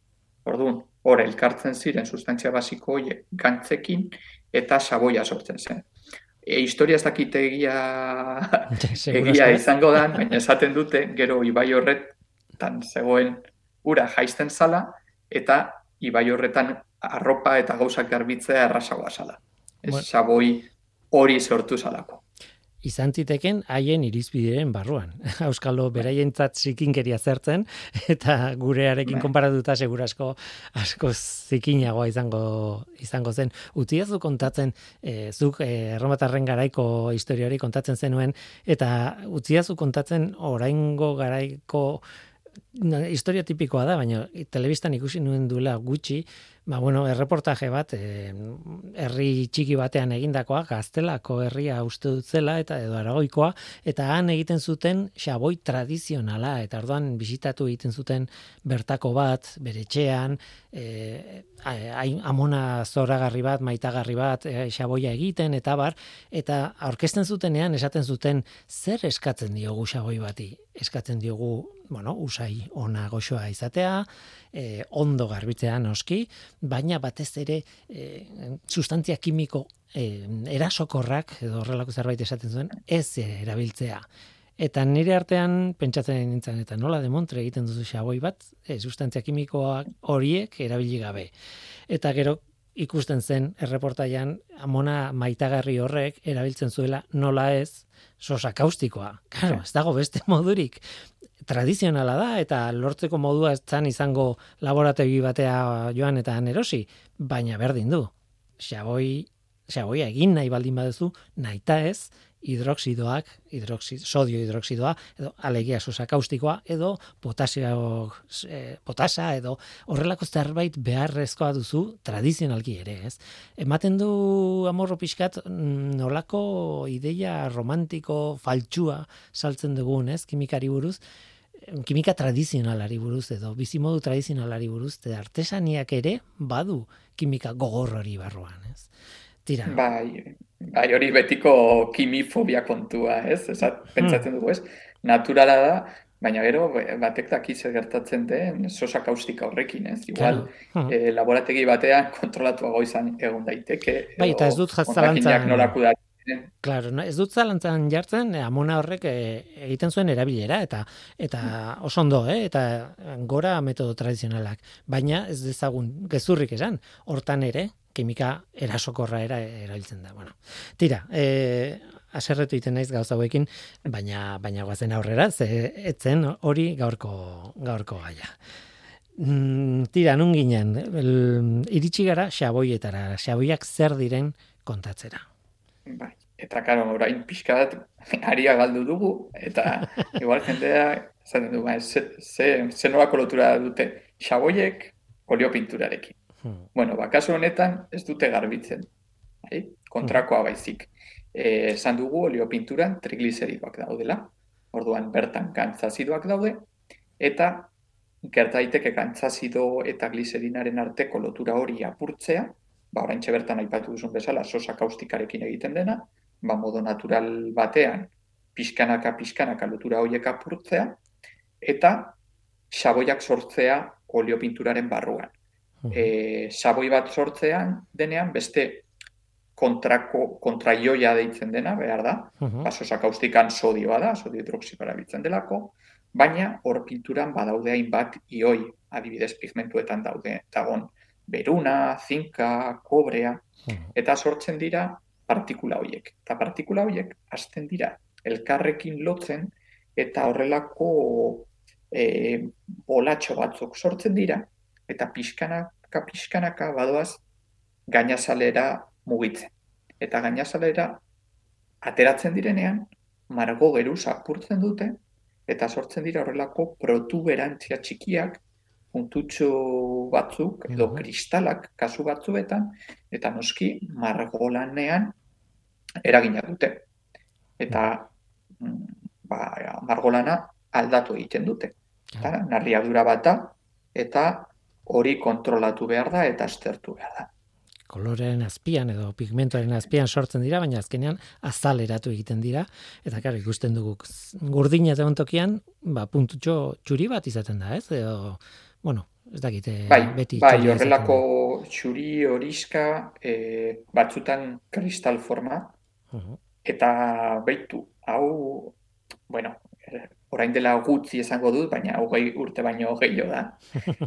Orduan, hor elkartzen ziren sustantzia basiko gantzekin eta saboia sortzen zen. E, historia ez dakite egia, *laughs* egia izango da, baina esaten dute, gero ibai horretan zegoen ura jaisten zala, eta ibai horretan arropa eta gauzak garbitzea errasagoa zala. Ez bueno. saboi hori sortu zalako izan ziteken haien irizbideen barruan. *laughs* Euskalo beraientzat zikinkeria zertzen eta gurearekin bai. konparatuta segurasko asko zikinagoa izango izango zen. Utziazu kontatzen e, zuk e, erromatarren garaiko historia hori kontatzen zenuen eta utziazu kontatzen oraingo garaiko historia tipikoa da, baina telebistan ikusi nuen duela gutxi, ba, bueno, erreportaje bat, e, herri txiki batean egindakoa, gaztelako herria uste dut zela, eta edo aragoikoa, eta han egiten zuten xaboi tradizionala, eta orduan bisitatu egiten zuten bertako bat, bere txean, e, amona zoragarri bat, maitagarri bat, e, xaboia egiten, eta bar, eta aurkezten zutenean, esaten zuten, zer eskatzen diogu xaboi bati? Eskatzen diogu bueno, usai ona goxoa izatea, e, ondo garbitzea noski, baina batez ere e, sustantzia kimiko e, erasokorrak, edo horrelako zerbait esaten zuen, ez erabiltzea. Eta nire artean pentsatzen nintzen eta nola demontre egiten duzu xaboi bat, e, sustantzia kimikoa horiek erabili gabe. Eta gero ikusten zen erreportaian amona maitagarri horrek erabiltzen zuela nola ez sosa kaustikoa. Claro, ez dago beste *laughs* modurik tradizionala da eta lortzeko modua ez izango laborategi batea joan eta erosi, baina berdin du. Xaboi, xaboia egin nahi baldin baduzu, naita ez, hidroksidoak, hidroxid, sodio hidroksidoa, edo alegia susakaustikoa, edo potasio, e, potasa, edo horrelako zerbait beharrezkoa duzu tradizionalki ere, ez? Ematen du amorro pixkat mm, nolako ideia romantiko faltsua saltzen dugun, ez? Kimikari buruz, kimika tradizionalari buruz edo bizimodu tradizionalari buruz eta artesaniak ere badu kimika gogor hori barruan, ez? Tira. Bai, bai hori betiko kimifobia kontua, ez? Esat, hmm. pentsatzen dugu, ez? Naturala da, baina gero batek daki zer gertatzen den sosa kaustika horrekin, ez? Igual, claro. eh, laborategi batean *laughs* kontrolatuago izan egon daiteke. Bai, eta ez dut jatzalantzan. Claro, ez dut zalantzan jartzen, eh, amona horrek eh, egiten zuen erabilera, eta eta oso ondo, eh, eta gora metodo tradizionalak. Baina ez dezagun gezurrik esan, hortan ere, kimika erasokorra era erabiltzen da. Bueno, tira, eh, aserretu iten naiz gauza hauekin, baina, baina guazen aurrera, ze etzen hori gaurko, gaurko gaia. Mm, tira, nun ginen, iritsi gara xaboietara, xaboiak zer diren kontatzera. Bai. Eta karo, orain pixka bat aria galdu dugu, eta *laughs* igual jendea, zaten du, ba, ze, ze, ze lotura dute xaboiek olio pinturarekin. Hmm. Bueno, ba, kasu honetan ez dute garbitzen, bai? kontrakoa baizik. E, esan dugu olio pinturan trigliseridoak daudela, orduan bertan kantzazidoak daude, eta gertaiteke kantzazido eta gliserinaren arteko lotura hori apurtzea, ba, orain bertan aipatu duzun bezala, sosa kaustikarekin egiten dena, ba, modo natural batean, pixkanaka, pixkanaka lotura horiek apurtzea, eta xaboiak sortzea oleopinturaren barruan. E, xaboi bat sortzean denean, beste kontrako, kontraioia deitzen dena, behar da, uh -huh. ba, sosa kaustikan sodioa da, sodio hidroxipara bitzen delako, baina hor pinturan badaude hainbat ioi, adibidez pigmentuetan daude, dagon, beruna, zinka, kobrea, eta sortzen dira partikula horiek. Eta partikula horiek hasten dira elkarrekin lotzen eta horrelako e, bolatxo batzuk sortzen dira eta pixkanaka, pixkanaka badoaz gainazalera mugitzen. Eta gainazalera ateratzen direnean, margo geru apurtzen dute eta sortzen dira horrelako protuberantzia txikiak puntutxo batzuk edo kristalak kasu batzuetan eta noski margolanean eragina dute. Eta mm, ba, margolana aldatu egiten dute. Eta narriadura bat da, eta hori kontrolatu behar da eta aztertu behar da. Kolorearen azpian edo pigmentoaren azpian sortzen dira, baina azkenean azaleratu egiten dira. Eta karo, ikusten dugu gurdina egon tokian, ba, puntutxo txuri bat izaten da, ez? Edo, bueno, ez dakite Bai, beti bai, horrelako txuri horiska e, batzutan kristal forma, Mhm. eta beitu, hau, bueno, eh, orain dela gutxi esango dut, baina hogei urte baino gehiago da,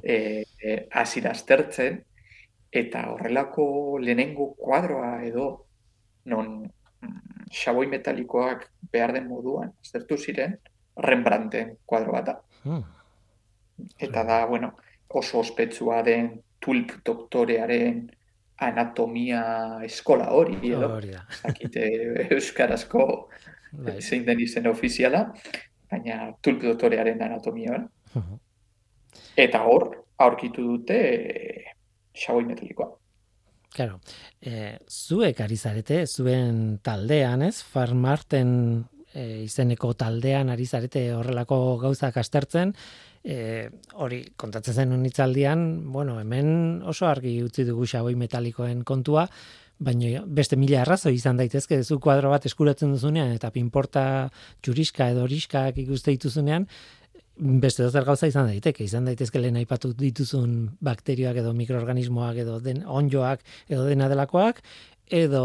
e, *laughs* e, hasi da aztertzen, eta horrelako lehenengo kuadroa edo, non mm, xaboi metalikoak behar den moduan, aztertu ziren, Rembrandten kuadro bat da. Hmm. Eta da, bueno, oso ospetsua den tulp doktorearen anatomia eskola hori, edo, Hori da. zakite euskarazko Bai. zein den izen ofiziala, baina tulp doktorearen anatomia. eh? Mhm. Eta hor, aurkitu dute e, xaboi metalikoa. Claro, e, zuek ari zarete, zuen taldean, ez? Farmarten e, izeneko taldean ari zarete horrelako gauzak astertzen, e, hori kontatzen zen unitzaldian, bueno, hemen oso argi utzi dugu xaboi metalikoen kontua, baina beste mila arrazoi izan daitezke, zu kuadro bat eskuratzen duzunean, eta pinporta txuriska edo horiskak ikuste dituzunean, beste zer gauza izan daiteke, izan daitezke lehen aipatu dituzun bakterioak edo mikroorganismoak edo den onjoak edo dena delakoak, edo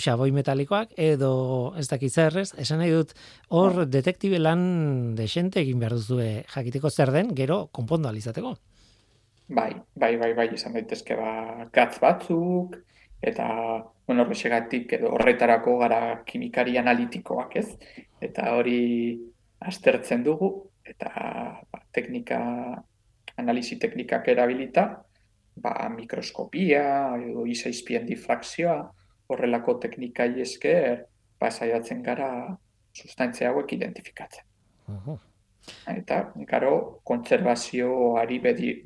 xaboi metalikoak, edo ez dakit zer ez, esan nahi dut hor detektibe lan desente egin behar duzue jakiteko zer den, gero konpondo alizateko. Bai, bai, bai, bai, izan daitezke ba, gatz batzuk, eta, bueno, horrexegatik edo horretarako gara kimikari analitikoak, ez? Eta hori aztertzen dugu, eta ba, teknika, analisi teknikak erabilita, ba, mikroskopia, edo izaizpien difrakzioa, horrelako teknikai esker, ba, saiatzen gara sustantzia hauek identifikatzen. Uhu. Eta, gero, kontserbazioari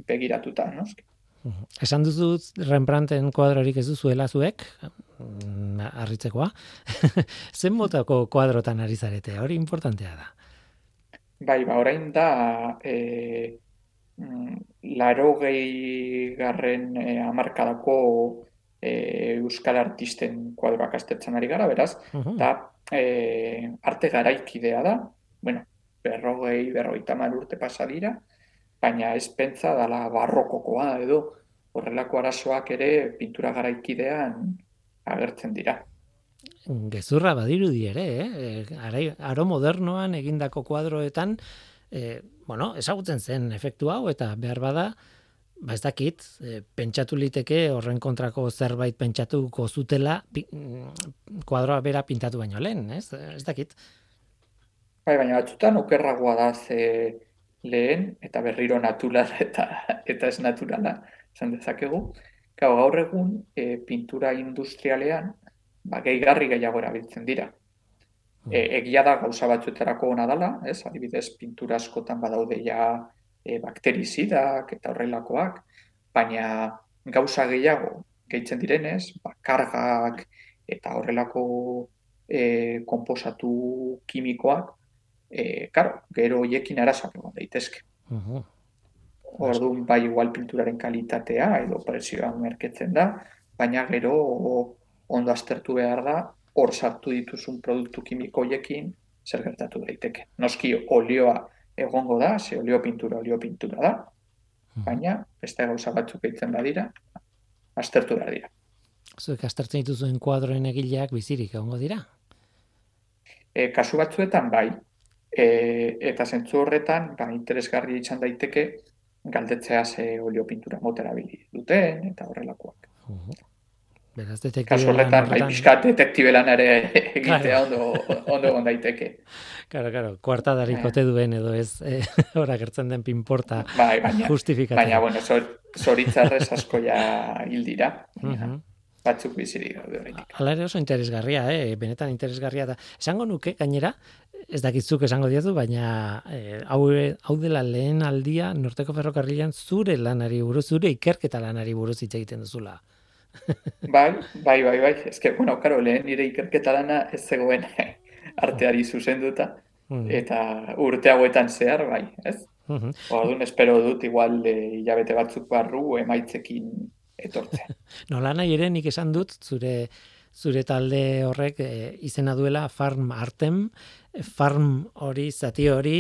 begiratuta, noski. Esan duzu Rembrandten kuadrorik ez duzuela zuek, mm, harritzekoa. *laughs* Zen motako kuadrotan ari zarete, hori importantea da. Bai, ba, orain da, e, larogei garren e, hamarkadako e, euskal artisten kuadroak aztertzen ari gara, beraz, Uhu. eta e, arte garaikidea da, bueno, berrogei, berrogeita hamar urte pasa dira, baina ez pentsa dala barrokokoa edo horrelako arazoak ere pintura garaikidean agertzen dira. Gezurra badirudi ere, eh? E, Arai, aro modernoan egindako kuadroetan, e, bueno, ezagutzen zen efektu hau eta behar bada, ba ez dakit, e, pentsatu liteke horren kontrako zerbait pentsatuko zutela pi, mm, kuadroa bera pintatu baino lehen, ez? Ez dakit. Bai, baina batzutan okerragoa da ze lehen eta berriro natural *laughs* eta eta ez naturala esan dezakegu. Gau, gaur egun e, pintura industrialean ba, gehigarri gehiago erabiltzen dira. E, egia da gauza batzuetarako ona dela, ez? Adibidez, pintura askotan badaude ja e, bakterizidak eta horrelakoak, baina gauza gehiago gehitzen direnez, ba, kargak eta horrelako e, konposatu kimikoak, e, karo, gero hoiekin arazoak egon daitezke. Uhu. Orduan bai igual pinturaren kalitatea edo presioa merketzen da, baina gero ondo aztertu behar da hor sartu dituzun produktu kimiko hoiekin zer gertatu daiteke. Noski olioa egongo da, ze olio pintura olio pintura da, baina beste gauza batzuk eitzen badira, aztertu behar dira. Zuek aztertzen dituzuen kuadroen egileak bizirik egongo dira. E, kasu batzuetan bai, e, eta zentzu horretan ba, interesgarri izan daiteke galdetzea ze olio pintura mota erabili duten eta horrelakoak. Uhu. Beraz, detektibe Kasu horretan, bai, pixkat detektibe lan ere *laughs* egitea Claro. ondo, ondo egon daiteke. Claro, claro, kuartadarik Bai. ote duen edo ez, eh, *laughs* ora gertzen den pinporta Bai, baina, justifikatzen. baina bueno, zor, zoritzarrez asko ja hil dira. baina Mhm. Batzuk bizirik daude. Hala ere oso interesgarria, eh? benetan interesgarria da. Esango nuke, gainera, ez dakitzuk esango diezu, baina eh, hau, hau dela lehen aldia Norteko Ferrokarrilan zure lanari buruz, zure ikerketa lanari buruz hitz egiten duzula. *laughs* Bai, bai, bai, bai. Ez que, bueno, karo, lehen nire ikerketa lana ez zegoen *laughs* arteari zuzenduta. Mhm. eta urte hauetan zehar, bai, ez? Mhm. Orduan espero dut igual e, hilabete batzuk barru emaitzekin etortzea. *laughs* Nola nahi ere nik esan dut zure zure talde horrek e, izena duela Farm Artem, farm hori, zati hori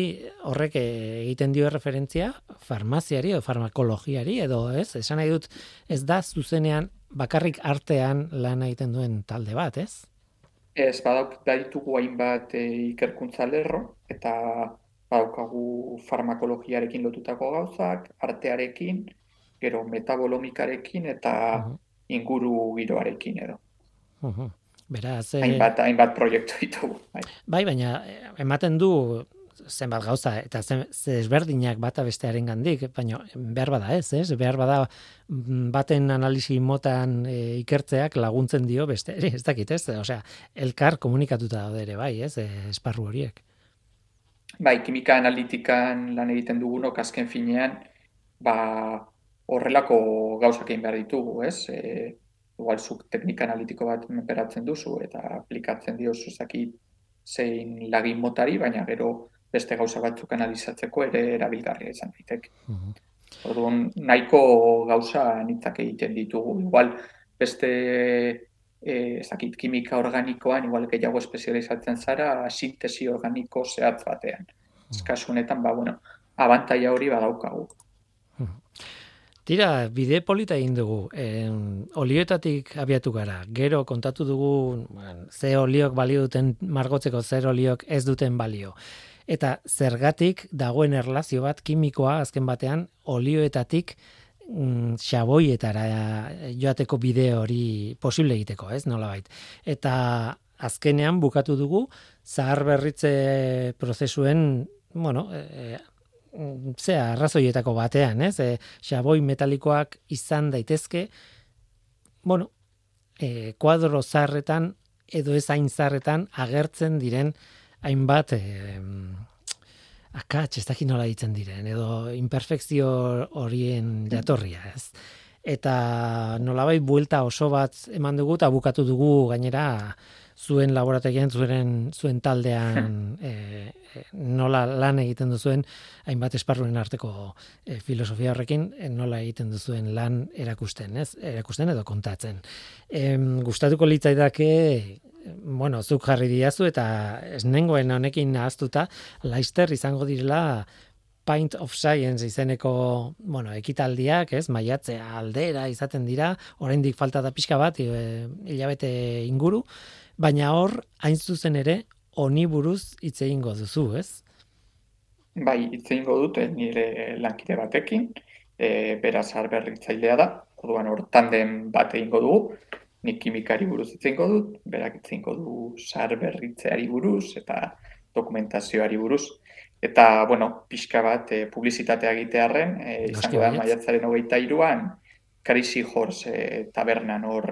horrek e, egiten dio referentzia farmaziari edo farmakologiari edo ez, esan nahi dut ez da zuzenean bakarrik artean lan egiten duen talde bat, ez? Ez, badauk, baditugu hainbat e, ikerkuntza lerro, eta badaukagu farmakologiarekin lotutako gauzak, artearekin, gero metabolomikarekin eta inguru giroarekin edo. Uhum. Beraz, eh, Hainbat, hainbat proiektu ditugu. Bai. bai, baina eh, ematen du zenbat gauza eta zen, ze ezberdinak bata bestearen gandik, baina behar bada ez, ez? Behar bada mm, baten analisi motan e, ikertzeak laguntzen dio beste, ez dakit ez? Osea, elkar komunikatuta daude ere bai, ez? Esparru horiek. Bai, kimika analitikan lan egiten dugunok azken finean, ba, horrelako gauzak egin behar ditugu, ez? E, igual zuk teknika analitiko bat menperatzen duzu eta aplikatzen diozu zakit zein lagin motari, baina gero beste gauza batzuk analizatzeko ere erabilgarria izan daiteke. Mhm. Orduan, nahiko gauza anitzak egiten ditugu. Igual, beste eh, ez dakit, kimika organikoan, igual gehiago espezializatzen zara, sintesi organiko zehatz batean. Ez kasu honetan, ba, bueno, abantaia hori badaukagu. Tira, bide polita egin dugu. Eh, olioetatik abiatu gara. Gero kontatu dugu bueno, ze oliok balio duten margotzeko zer oliok ez duten balio. Eta zergatik dagoen erlazio bat kimikoa azken batean olioetatik mm, xaboietara joateko bide hori posible egiteko, ez nolabait. Eta azkenean bukatu dugu zahar berritze prozesuen, bueno, e, zea, arrazoietako batean, ez? E, xaboi metalikoak izan daitezke, bueno, e, kuadro zarretan edo ez hain zarretan agertzen diren hainbat e, akats, ez dakit nola ditzen diren, edo imperfekzio horien jatorria, ez? Eta nolabait buelta oso bat eman dugu eta bukatu dugu gainera zuen laborategian, zuen, zuen taldean e, *laughs* e, nola lan egiten duzuen hainbat esparruen arteko e, filosofia horrekin e, nola egiten duzuen lan erakusten, ez? Erakusten edo kontatzen. E, gustatuko litzaidake bueno, zuk jarri diazu eta esnengoen honekin nahaztuta Leister izango direla Pint of Science izeneko, bueno, ekitaldiak, ez, maiatzea aldera izaten dira, oraindik falta da pixka bat, e, hilabete inguru, baina hor, hain zuzen ere, honi buruz hitz egingo duzu, ez? Bai, hitz egingo dut eh, nire lankide batekin, e, beraz berritzailea da, orduan hor tanden bat egingo dugu, nik kimikari buruz hitz egingo dut, berak hitz egingo du sar berritzeari buruz eta dokumentazioari buruz. Eta, bueno, pixka bat e, publizitatea egitearren, e, izango da maiatzaren hogeita iruan, Crazy Horse e, tabernan hor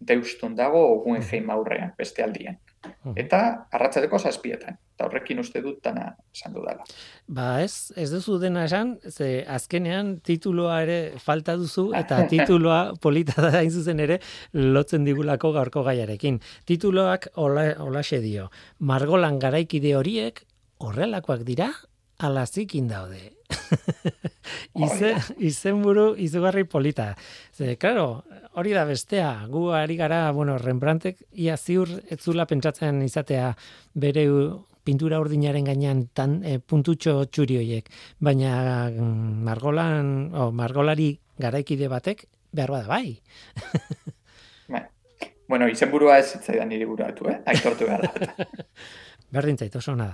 deustun dago Guggenheim aurrean, beste aldian. Eta arratzateko zazpietan. Eta horrekin uste dut dana esan dudala. Ba ez, ez duzu dena esan, ze azkenean tituloa ere falta duzu, eta *laughs* tituloa polita da hain zuzen ere lotzen digulako gaurko gaiarekin. Tituloak hola, holaxe dio, Margolan garaikide horiek horrelakoak dira, alazikin daude. *laughs* Ize, izenburu izugarri polita. Ze, claro, hori da bestea, gu ari gara, bueno, Rembrandtek ia ziur etzula pentsatzen izatea bere pintura urdinaren gainean tan e, puntutxo txuri hoiek, baina mm, margolan, o, margolari garaikide batek behar bada bai. *laughs* *laughs* Bueno, izenburua ez zitzaidan niri buratu, eh? Aitortu behar da. Berdin zait, oso da.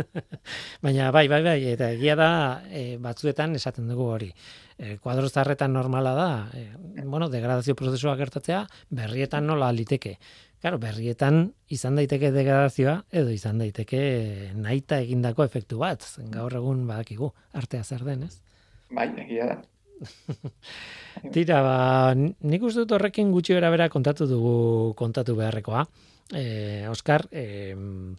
*laughs* Baina bai, bai, bai, eta egia da e, batzuetan esaten dugu hori. E, kuadro zarretan normala da, e, bueno, degradazio prozesua gertatzea, berrietan nola liteke. Claro, berrietan izan daiteke degradazioa edo izan daiteke naita egindako efektu bat. Gaur egun badakigu artea zer den, ez? Bai, egia da. *laughs* Tira, ba, nik uste dut horrekin gutxi bera kontatu dugu kontatu beharrekoa. Eh, Oscar, eh, mm,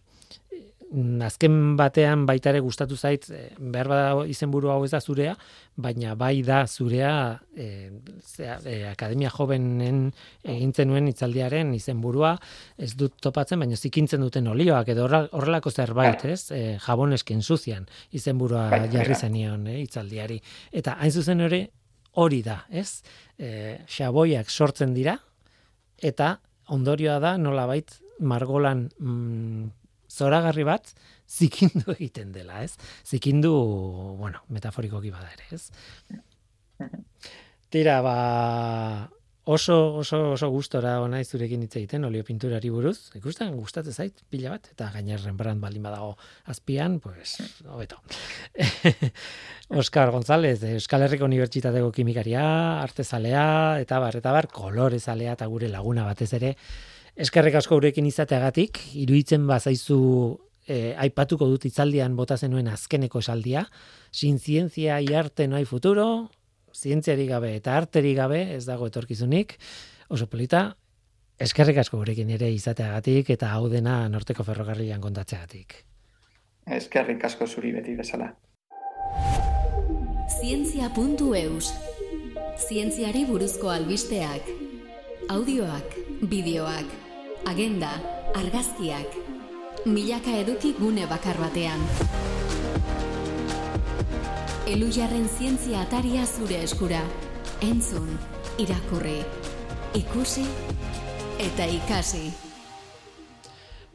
azken batean baita ere gustatu zait, e, behar bada izenburu hau ez da zurea, baina bai da zurea e, zera, e, Akademia Jovenen egintzen nuen itzaldiaren izenburua, ez dut topatzen, baina zikintzen duten olioak, edo horrelako zerbait, bai. ez? E, jabon esken zuzian izenburua bai, jarri zenion e, itzaldiari. Eta hain zuzen hori, hori da, ez? E, xaboiak sortzen dira, eta ondorioa da nolabait margolan mm, zoragarri bat zikindu *laughs* egiten dela, ez? Zikindu, bueno, metaforikoki bada ere, ez? Tira, ba, oso, oso, oso gustora ona zurekin hitz egiten olio pinturari buruz. Ikusten, gustatzen zait, pila bat, eta gainer Rembrandt baldin badago azpian, pues, hobeto. *laughs* Oscar González, Euskal Herriko Unibertsitateko kimikaria, artezalea, eta bar, eta bar, kolorezalea, eta gure laguna batez ere, Eskerrik asko gurekin izateagatik, iruditzen bazaizu eh, aipatuko dut itzaldian bota zenuen azkeneko esaldia, sin zientzia i arte no hay futuro, zientziari gabe eta arteri gabe ez dago etorkizunik, oso polita, eskerrik asko gurekin ere izateagatik eta hau dena norteko ferrokarrilan kontatzeagatik. Eskerrik asko zuri beti bezala. Zientzia.eus Zientziari buruzko albisteak Audioak, bideoak agenda, argazkiak, milaka eduki gune bakar batean. Elujarren zientzia ataria zure eskura. Entzun, irakurri, ikusi eta ikasi.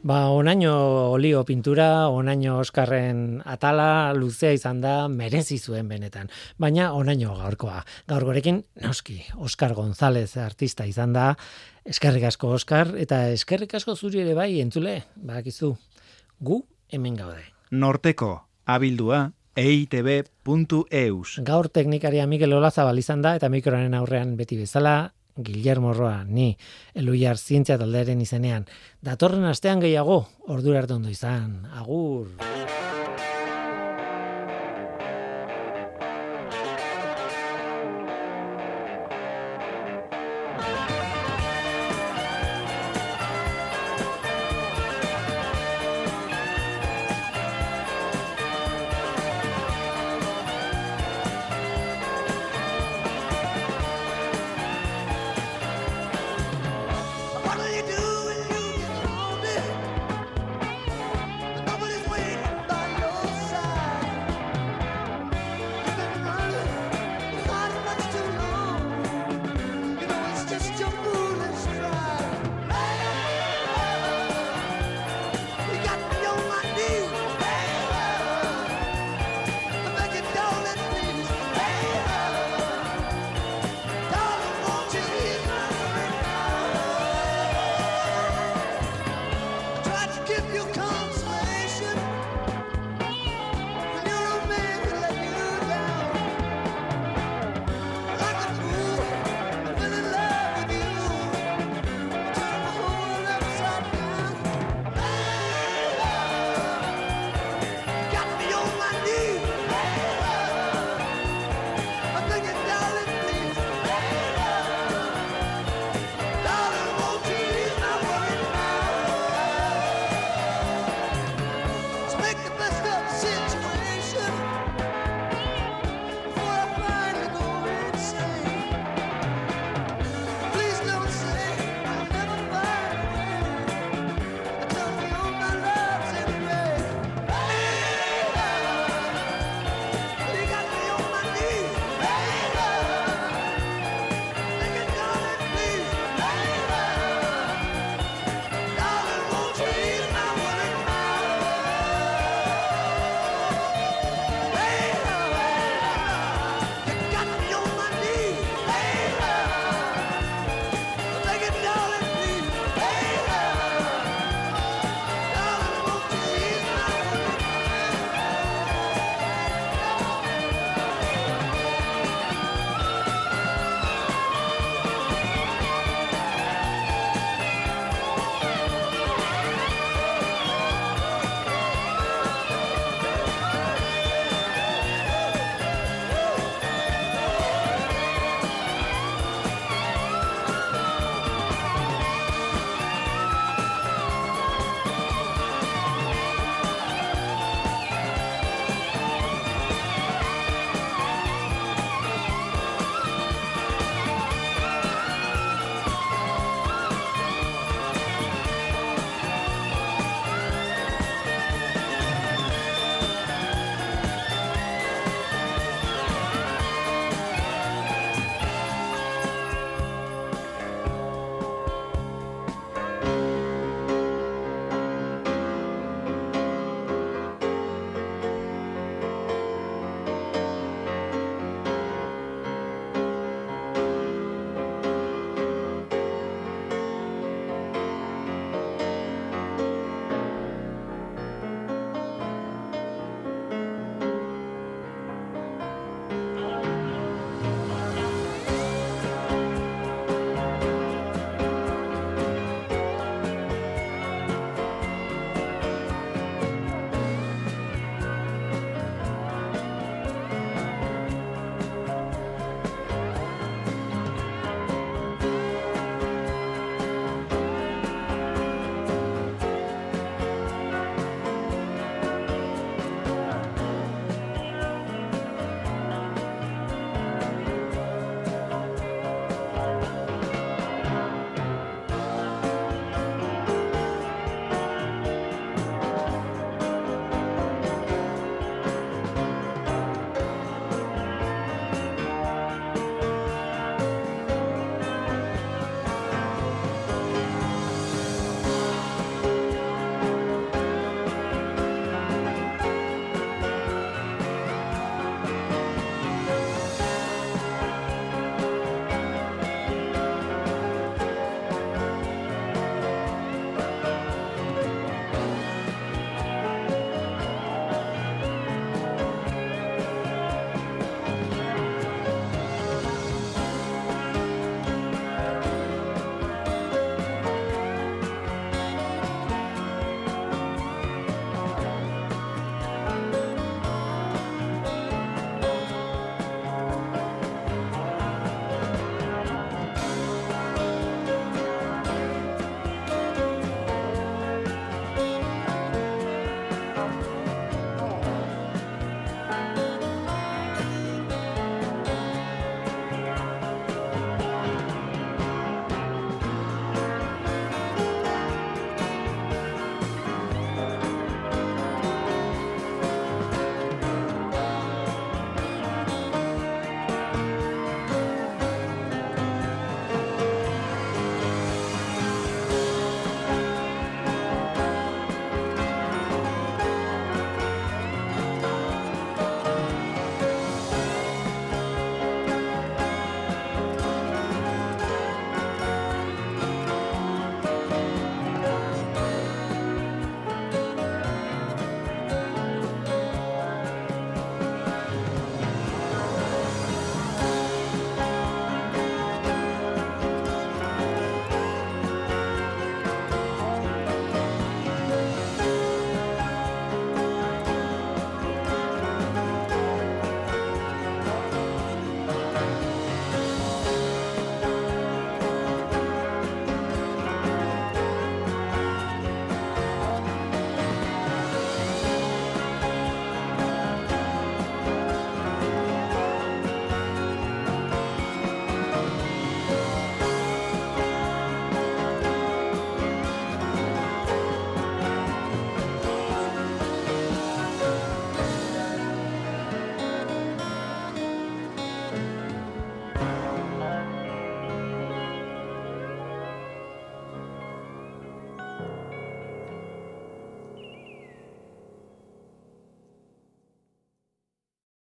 Ba, onaino olio pintura, onaino Oskarren atala, luzea izan da, merezi zuen benetan. Baina onaino gaurkoa. Gaur gorekin, noski, Oskar González artista izan da, Eskerrik asko Oskar eta eskerrik asko zuri ere bai entzule, badakizu. Gu hemen gaude. Norteko abildua eitb.eus. Gaur teknikaria Mikel Olazabal izan da eta mikroaren aurrean beti bezala Guillermo Roa, ni Eluiar zientzia taldearen izenean. Datorren astean gehiago, ordura arte ondo izan. Agur.